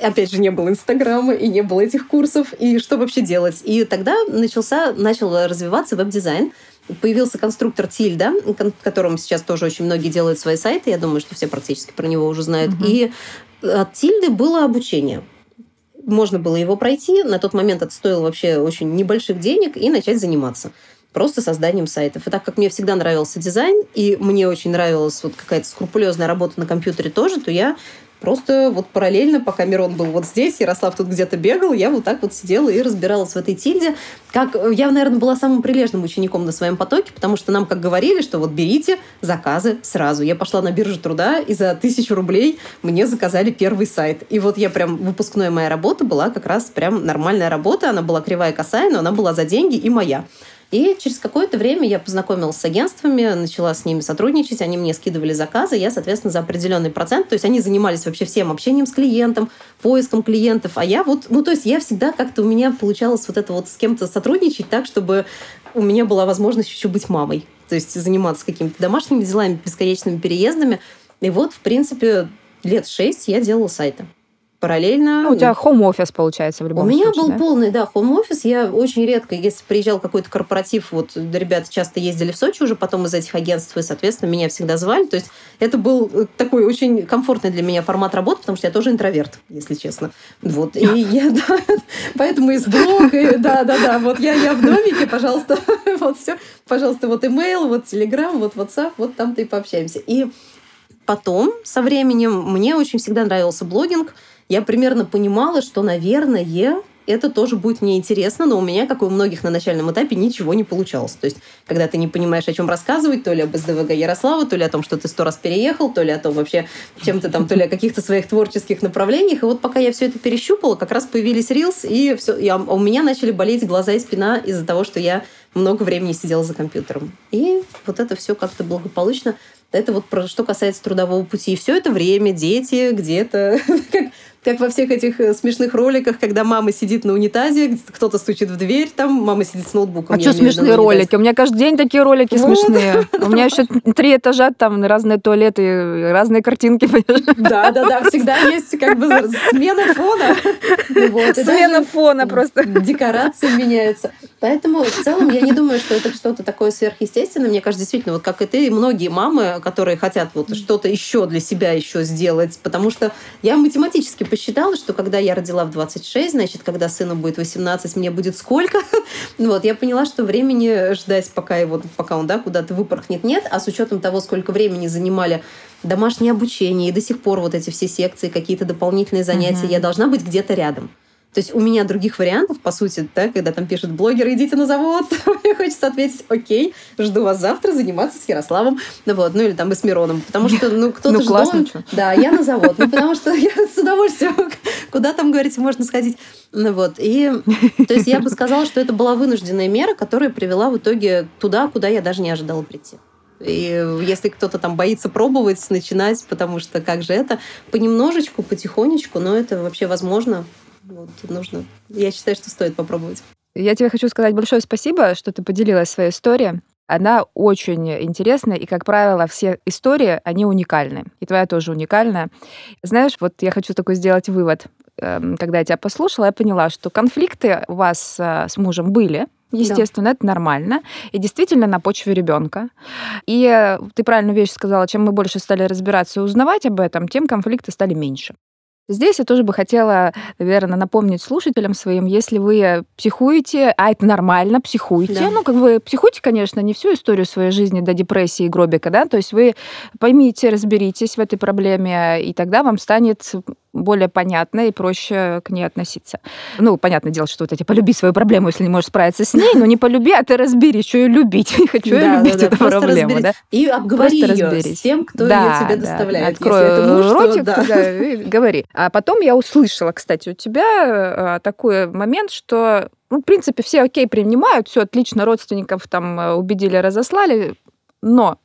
Speaker 2: опять же, не было Инстаграма и не было этих курсов, и что вообще делать? И тогда начался, начал развиваться веб-дизайн. Появился конструктор Тильда, которым сейчас тоже очень многие делают свои сайты. Я думаю, что все практически про него уже знают. Угу. И от Тильды было обучение можно было его пройти. На тот момент это стоило вообще очень небольших денег и начать заниматься просто созданием сайтов. И так как мне всегда нравился дизайн, и мне очень нравилась вот какая-то скрупулезная работа на компьютере тоже, то я Просто вот параллельно, пока Мирон был вот здесь, Ярослав тут где-то бегал, я вот так вот сидела и разбиралась в этой тильде. Как, я, наверное, была самым прилежным учеником на своем потоке, потому что нам как говорили, что вот берите заказы сразу. Я пошла на биржу труда, и за тысячу рублей мне заказали первый сайт. И вот я прям, выпускной моя работа была как раз прям нормальная работа. Она была кривая косая, но она была за деньги и моя. И через какое-то время я познакомилась с агентствами, начала с ними сотрудничать, они мне скидывали заказы, я, соответственно, за определенный процент, то есть они занимались вообще всем общением с клиентом, поиском клиентов, а я вот, ну, то есть я всегда как-то у меня получалось вот это вот с кем-то сотрудничать так, чтобы у меня была возможность еще быть мамой, то есть заниматься какими-то домашними делами, бесконечными переездами. И вот, в принципе, лет шесть я делала сайты параллельно.
Speaker 1: Ну, у тебя home office, получается, в любом
Speaker 2: У меня
Speaker 1: случае,
Speaker 2: был
Speaker 1: да?
Speaker 2: полный, да, home office. Я очень редко, если приезжал какой-то корпоратив, вот ребята часто ездили в Сочи уже потом из этих агентств, и, соответственно, меня всегда звали. То есть это был э, такой очень комфортный для меня формат работы, потому что я тоже интроверт, если честно. Вот. И я, да, поэтому из блог, и да, да, да, вот я, я в домике, пожалуйста, вот все, пожалуйста, вот имейл, вот телеграм, вот WhatsApp, вот там-то и пообщаемся. И потом, со временем, мне очень всегда нравился блогинг. Я примерно понимала, что, наверное, это тоже будет мне интересно, но у меня, как и у многих на начальном этапе, ничего не получалось. То есть, когда ты не понимаешь, о чем рассказывать, то ли об СДВГ Ярослава, то ли о том, что ты сто раз переехал, то ли о том вообще, чем ты там, то ли о каких-то своих творческих направлениях. И вот пока я все это перещупала, как раз появились рилс, и все, я, у меня начали болеть глаза и спина из-за того, что я много времени сидела за компьютером. И вот это все как-то благополучно это вот про что касается трудового пути. И все это время дети где-то, как, как во всех этих э, смешных роликах, когда мама сидит на унитазе, кто-то стучит в дверь, там мама сидит с ноутбуком.
Speaker 1: А что смешные ролики? У меня каждый день такие ролики вот. смешные. У меня еще три этажа, там разные туалеты, разные картинки.
Speaker 2: Да, да, да, всегда есть как бы смена фона.
Speaker 1: Вот. Смена фона просто.
Speaker 2: Декорации меняются. Поэтому в целом я не думаю, что это что-то такое сверхъестественное. Мне кажется, действительно, вот как и ты, многие мамы, которые хотят вот что-то еще для себя еще сделать, потому что я математически посчитала, что когда я родила в 26, значит, когда сыну будет 18, мне будет сколько? вот, я поняла, что времени ждать, пока, его, пока он да, куда-то выпорхнет, нет, а с учетом того, сколько времени занимали домашнее обучение, и до сих пор вот эти все секции, какие-то дополнительные занятия, я должна быть где-то рядом. То есть у меня других вариантов, по сути, да, когда там пишут блогеры, идите на завод, мне хочется ответить, окей, жду вас завтра заниматься с Ярославом, ну вот, ну или там и с Мироном, потому что, ну, кто-то
Speaker 1: ну, классно,
Speaker 2: должен... Да, я на завод, ну, потому что я с удовольствием, куда там, говорить, можно сходить. Ну вот, и, то есть я бы сказала, что это была вынужденная мера, которая привела в итоге туда, куда я даже не ожидала прийти. И если кто-то там боится пробовать, начинать, потому что как же это, понемножечку, потихонечку, но это вообще возможно, вот, нужно. Я считаю, что стоит попробовать.
Speaker 1: Я тебе хочу сказать большое спасибо, что ты поделилась своей историей. Она очень интересная, и, как правило, все истории, они уникальны. И твоя тоже уникальная. Знаешь, вот я хочу такой сделать вывод. Эм, когда я тебя послушала, я поняла, что конфликты у вас э, с мужем были, Естественно, да. это нормально. И действительно на почве ребенка. И э, ты правильную вещь сказала, чем мы больше стали разбираться и узнавать об этом, тем конфликты стали меньше. Здесь я тоже бы хотела, наверное, напомнить слушателям своим, если вы психуете, а это нормально, психуете. Да. Ну, как вы психуете, конечно, не всю историю своей жизни до депрессии и гробика, да, то есть вы поймите, разберитесь в этой проблеме, и тогда вам станет более понятно и проще к ней относиться. Ну, понятное дело, что вот эти полюби свою проблему, если не можешь справиться с ней, но не полюби, а ты разберись, что ее любить. Не хочу я любить эту проблему.
Speaker 2: И обговори ее с тем, кто ее тебе доставляет.
Speaker 1: Открой ротик, говори. А потом я услышала, кстати, у тебя такой момент, что ну, в принципе, все окей принимают, все отлично, родственников там э, убедили, разослали, но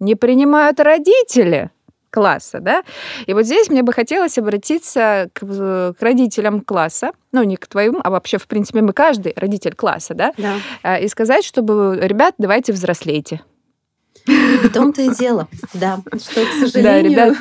Speaker 1: не принимают родители класса, да. И вот здесь мне бы хотелось обратиться к, к родителям класса, ну, не к твоим, а вообще, в принципе, мы каждый родитель класса, да,
Speaker 2: да.
Speaker 1: А, и сказать, чтобы, ребят, давайте взрослейте.
Speaker 2: В том-то и дело, да, что, к сожалению, да, ребят,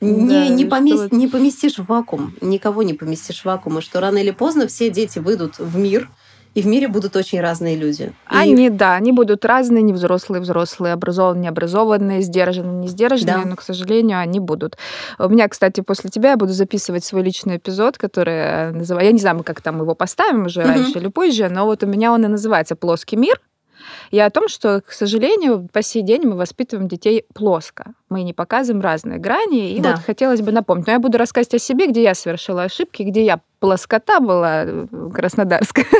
Speaker 2: не, да, не, помест, не поместишь в вакуум, никого не поместишь в вакуум, и что рано или поздно все дети выйдут в мир, и в мире будут очень разные люди.
Speaker 1: Они, и... да, они будут разные, не взрослые, взрослые, образованные, необразованные, сдержанные, не сдержанные, да. но, к сожалению, они будут. У меня, кстати, после тебя я буду записывать свой личный эпизод, который э, называю, я не знаю, как там его поставим уже угу. раньше или позже, но вот у меня он и называется «Плоский мир», и о том, что, к сожалению, по сей день мы воспитываем детей плоско. Мы не показываем разные грани. И да. вот хотелось бы напомнить. Но я буду рассказывать о себе, где я совершила ошибки, где я плоскота была э, краснодарская.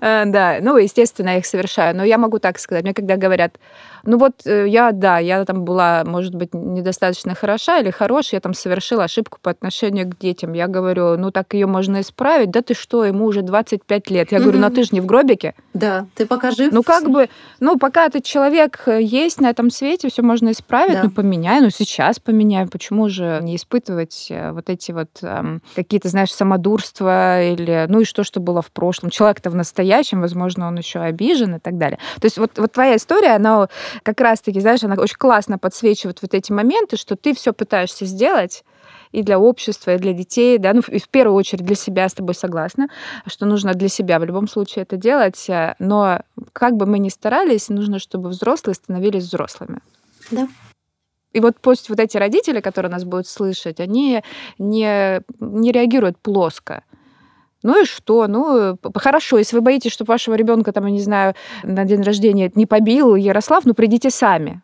Speaker 1: Э, да, ну, естественно, я их совершаю. Но я могу так сказать. Мне когда говорят, ну вот э, я, да, я там была, может быть, недостаточно хороша или хорошая, я там совершила ошибку по отношению к детям. Я говорю, ну так ее можно исправить. Да ты что, ему уже 25 лет. Я говорю, ну ты же не в гробике.
Speaker 2: Да, ты пока жив.
Speaker 1: Ну как бы, ну пока этот человек есть на этом свете, все можно исправить, ну поменяй, ну сейчас поменяй. Почему же не испытывать вот эти вот эм, какие-то, знаешь, самодурство или ну и что, что было в прошлом. Человек-то в настоящем, возможно, он еще обижен и так далее. То есть вот, вот твоя история, она как раз-таки, знаешь, она очень классно подсвечивает вот эти моменты, что ты все пытаешься сделать, и для общества, и для детей, да, ну, и в первую очередь для себя, с тобой согласна, что нужно для себя в любом случае это делать, э, но как бы мы ни старались, нужно, чтобы взрослые становились взрослыми.
Speaker 2: Да.
Speaker 1: И вот пусть вот эти родители, которые нас будут слышать, они не, не реагируют плоско. Ну и что? Ну, хорошо, если вы боитесь, что вашего ребенка, там, я не знаю, на день рождения не побил Ярослав, ну придите сами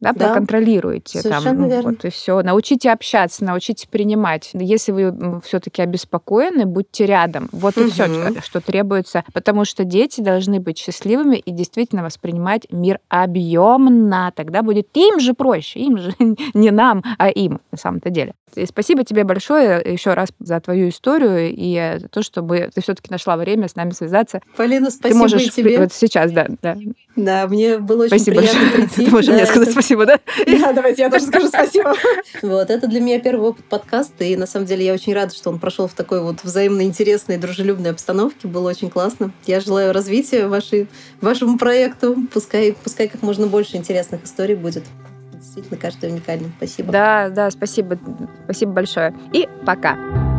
Speaker 1: да, да. проконтролируете.
Speaker 2: Совершенно
Speaker 1: там,
Speaker 2: верно.
Speaker 1: Вот, и все. Научите общаться, научите принимать. Если вы все-таки обеспокоены, будьте рядом. Вот угу. и все, что, что требуется. Потому что дети должны быть счастливыми и действительно воспринимать мир объемно. Тогда будет им же проще. Им же не нам, а им на самом-то деле. И спасибо тебе большое еще раз за твою историю и то, чтобы ты все-таки нашла время с нами связаться.
Speaker 2: Полина, спасибо
Speaker 1: ты можешь
Speaker 2: тебе.
Speaker 1: Вот сейчас, да, да.
Speaker 2: Да, мне было очень
Speaker 1: спасибо
Speaker 2: приятно
Speaker 1: большое.
Speaker 2: прийти.
Speaker 1: Ты можешь
Speaker 2: да,
Speaker 1: мне сказать
Speaker 2: это...
Speaker 1: спасибо, да?
Speaker 2: Да, давайте я тоже скажу спасибо. Вот, это для меня первый опыт подкаста, и на самом деле я очень рада, что он прошел в такой вот взаимно интересной, дружелюбной обстановке. Было очень классно. Я желаю развития вашей, вашему проекту. Пускай, пускай как можно больше интересных историй будет действительно каждый уникальный. Спасибо.
Speaker 1: Да, да, спасибо. Спасибо большое. И пока.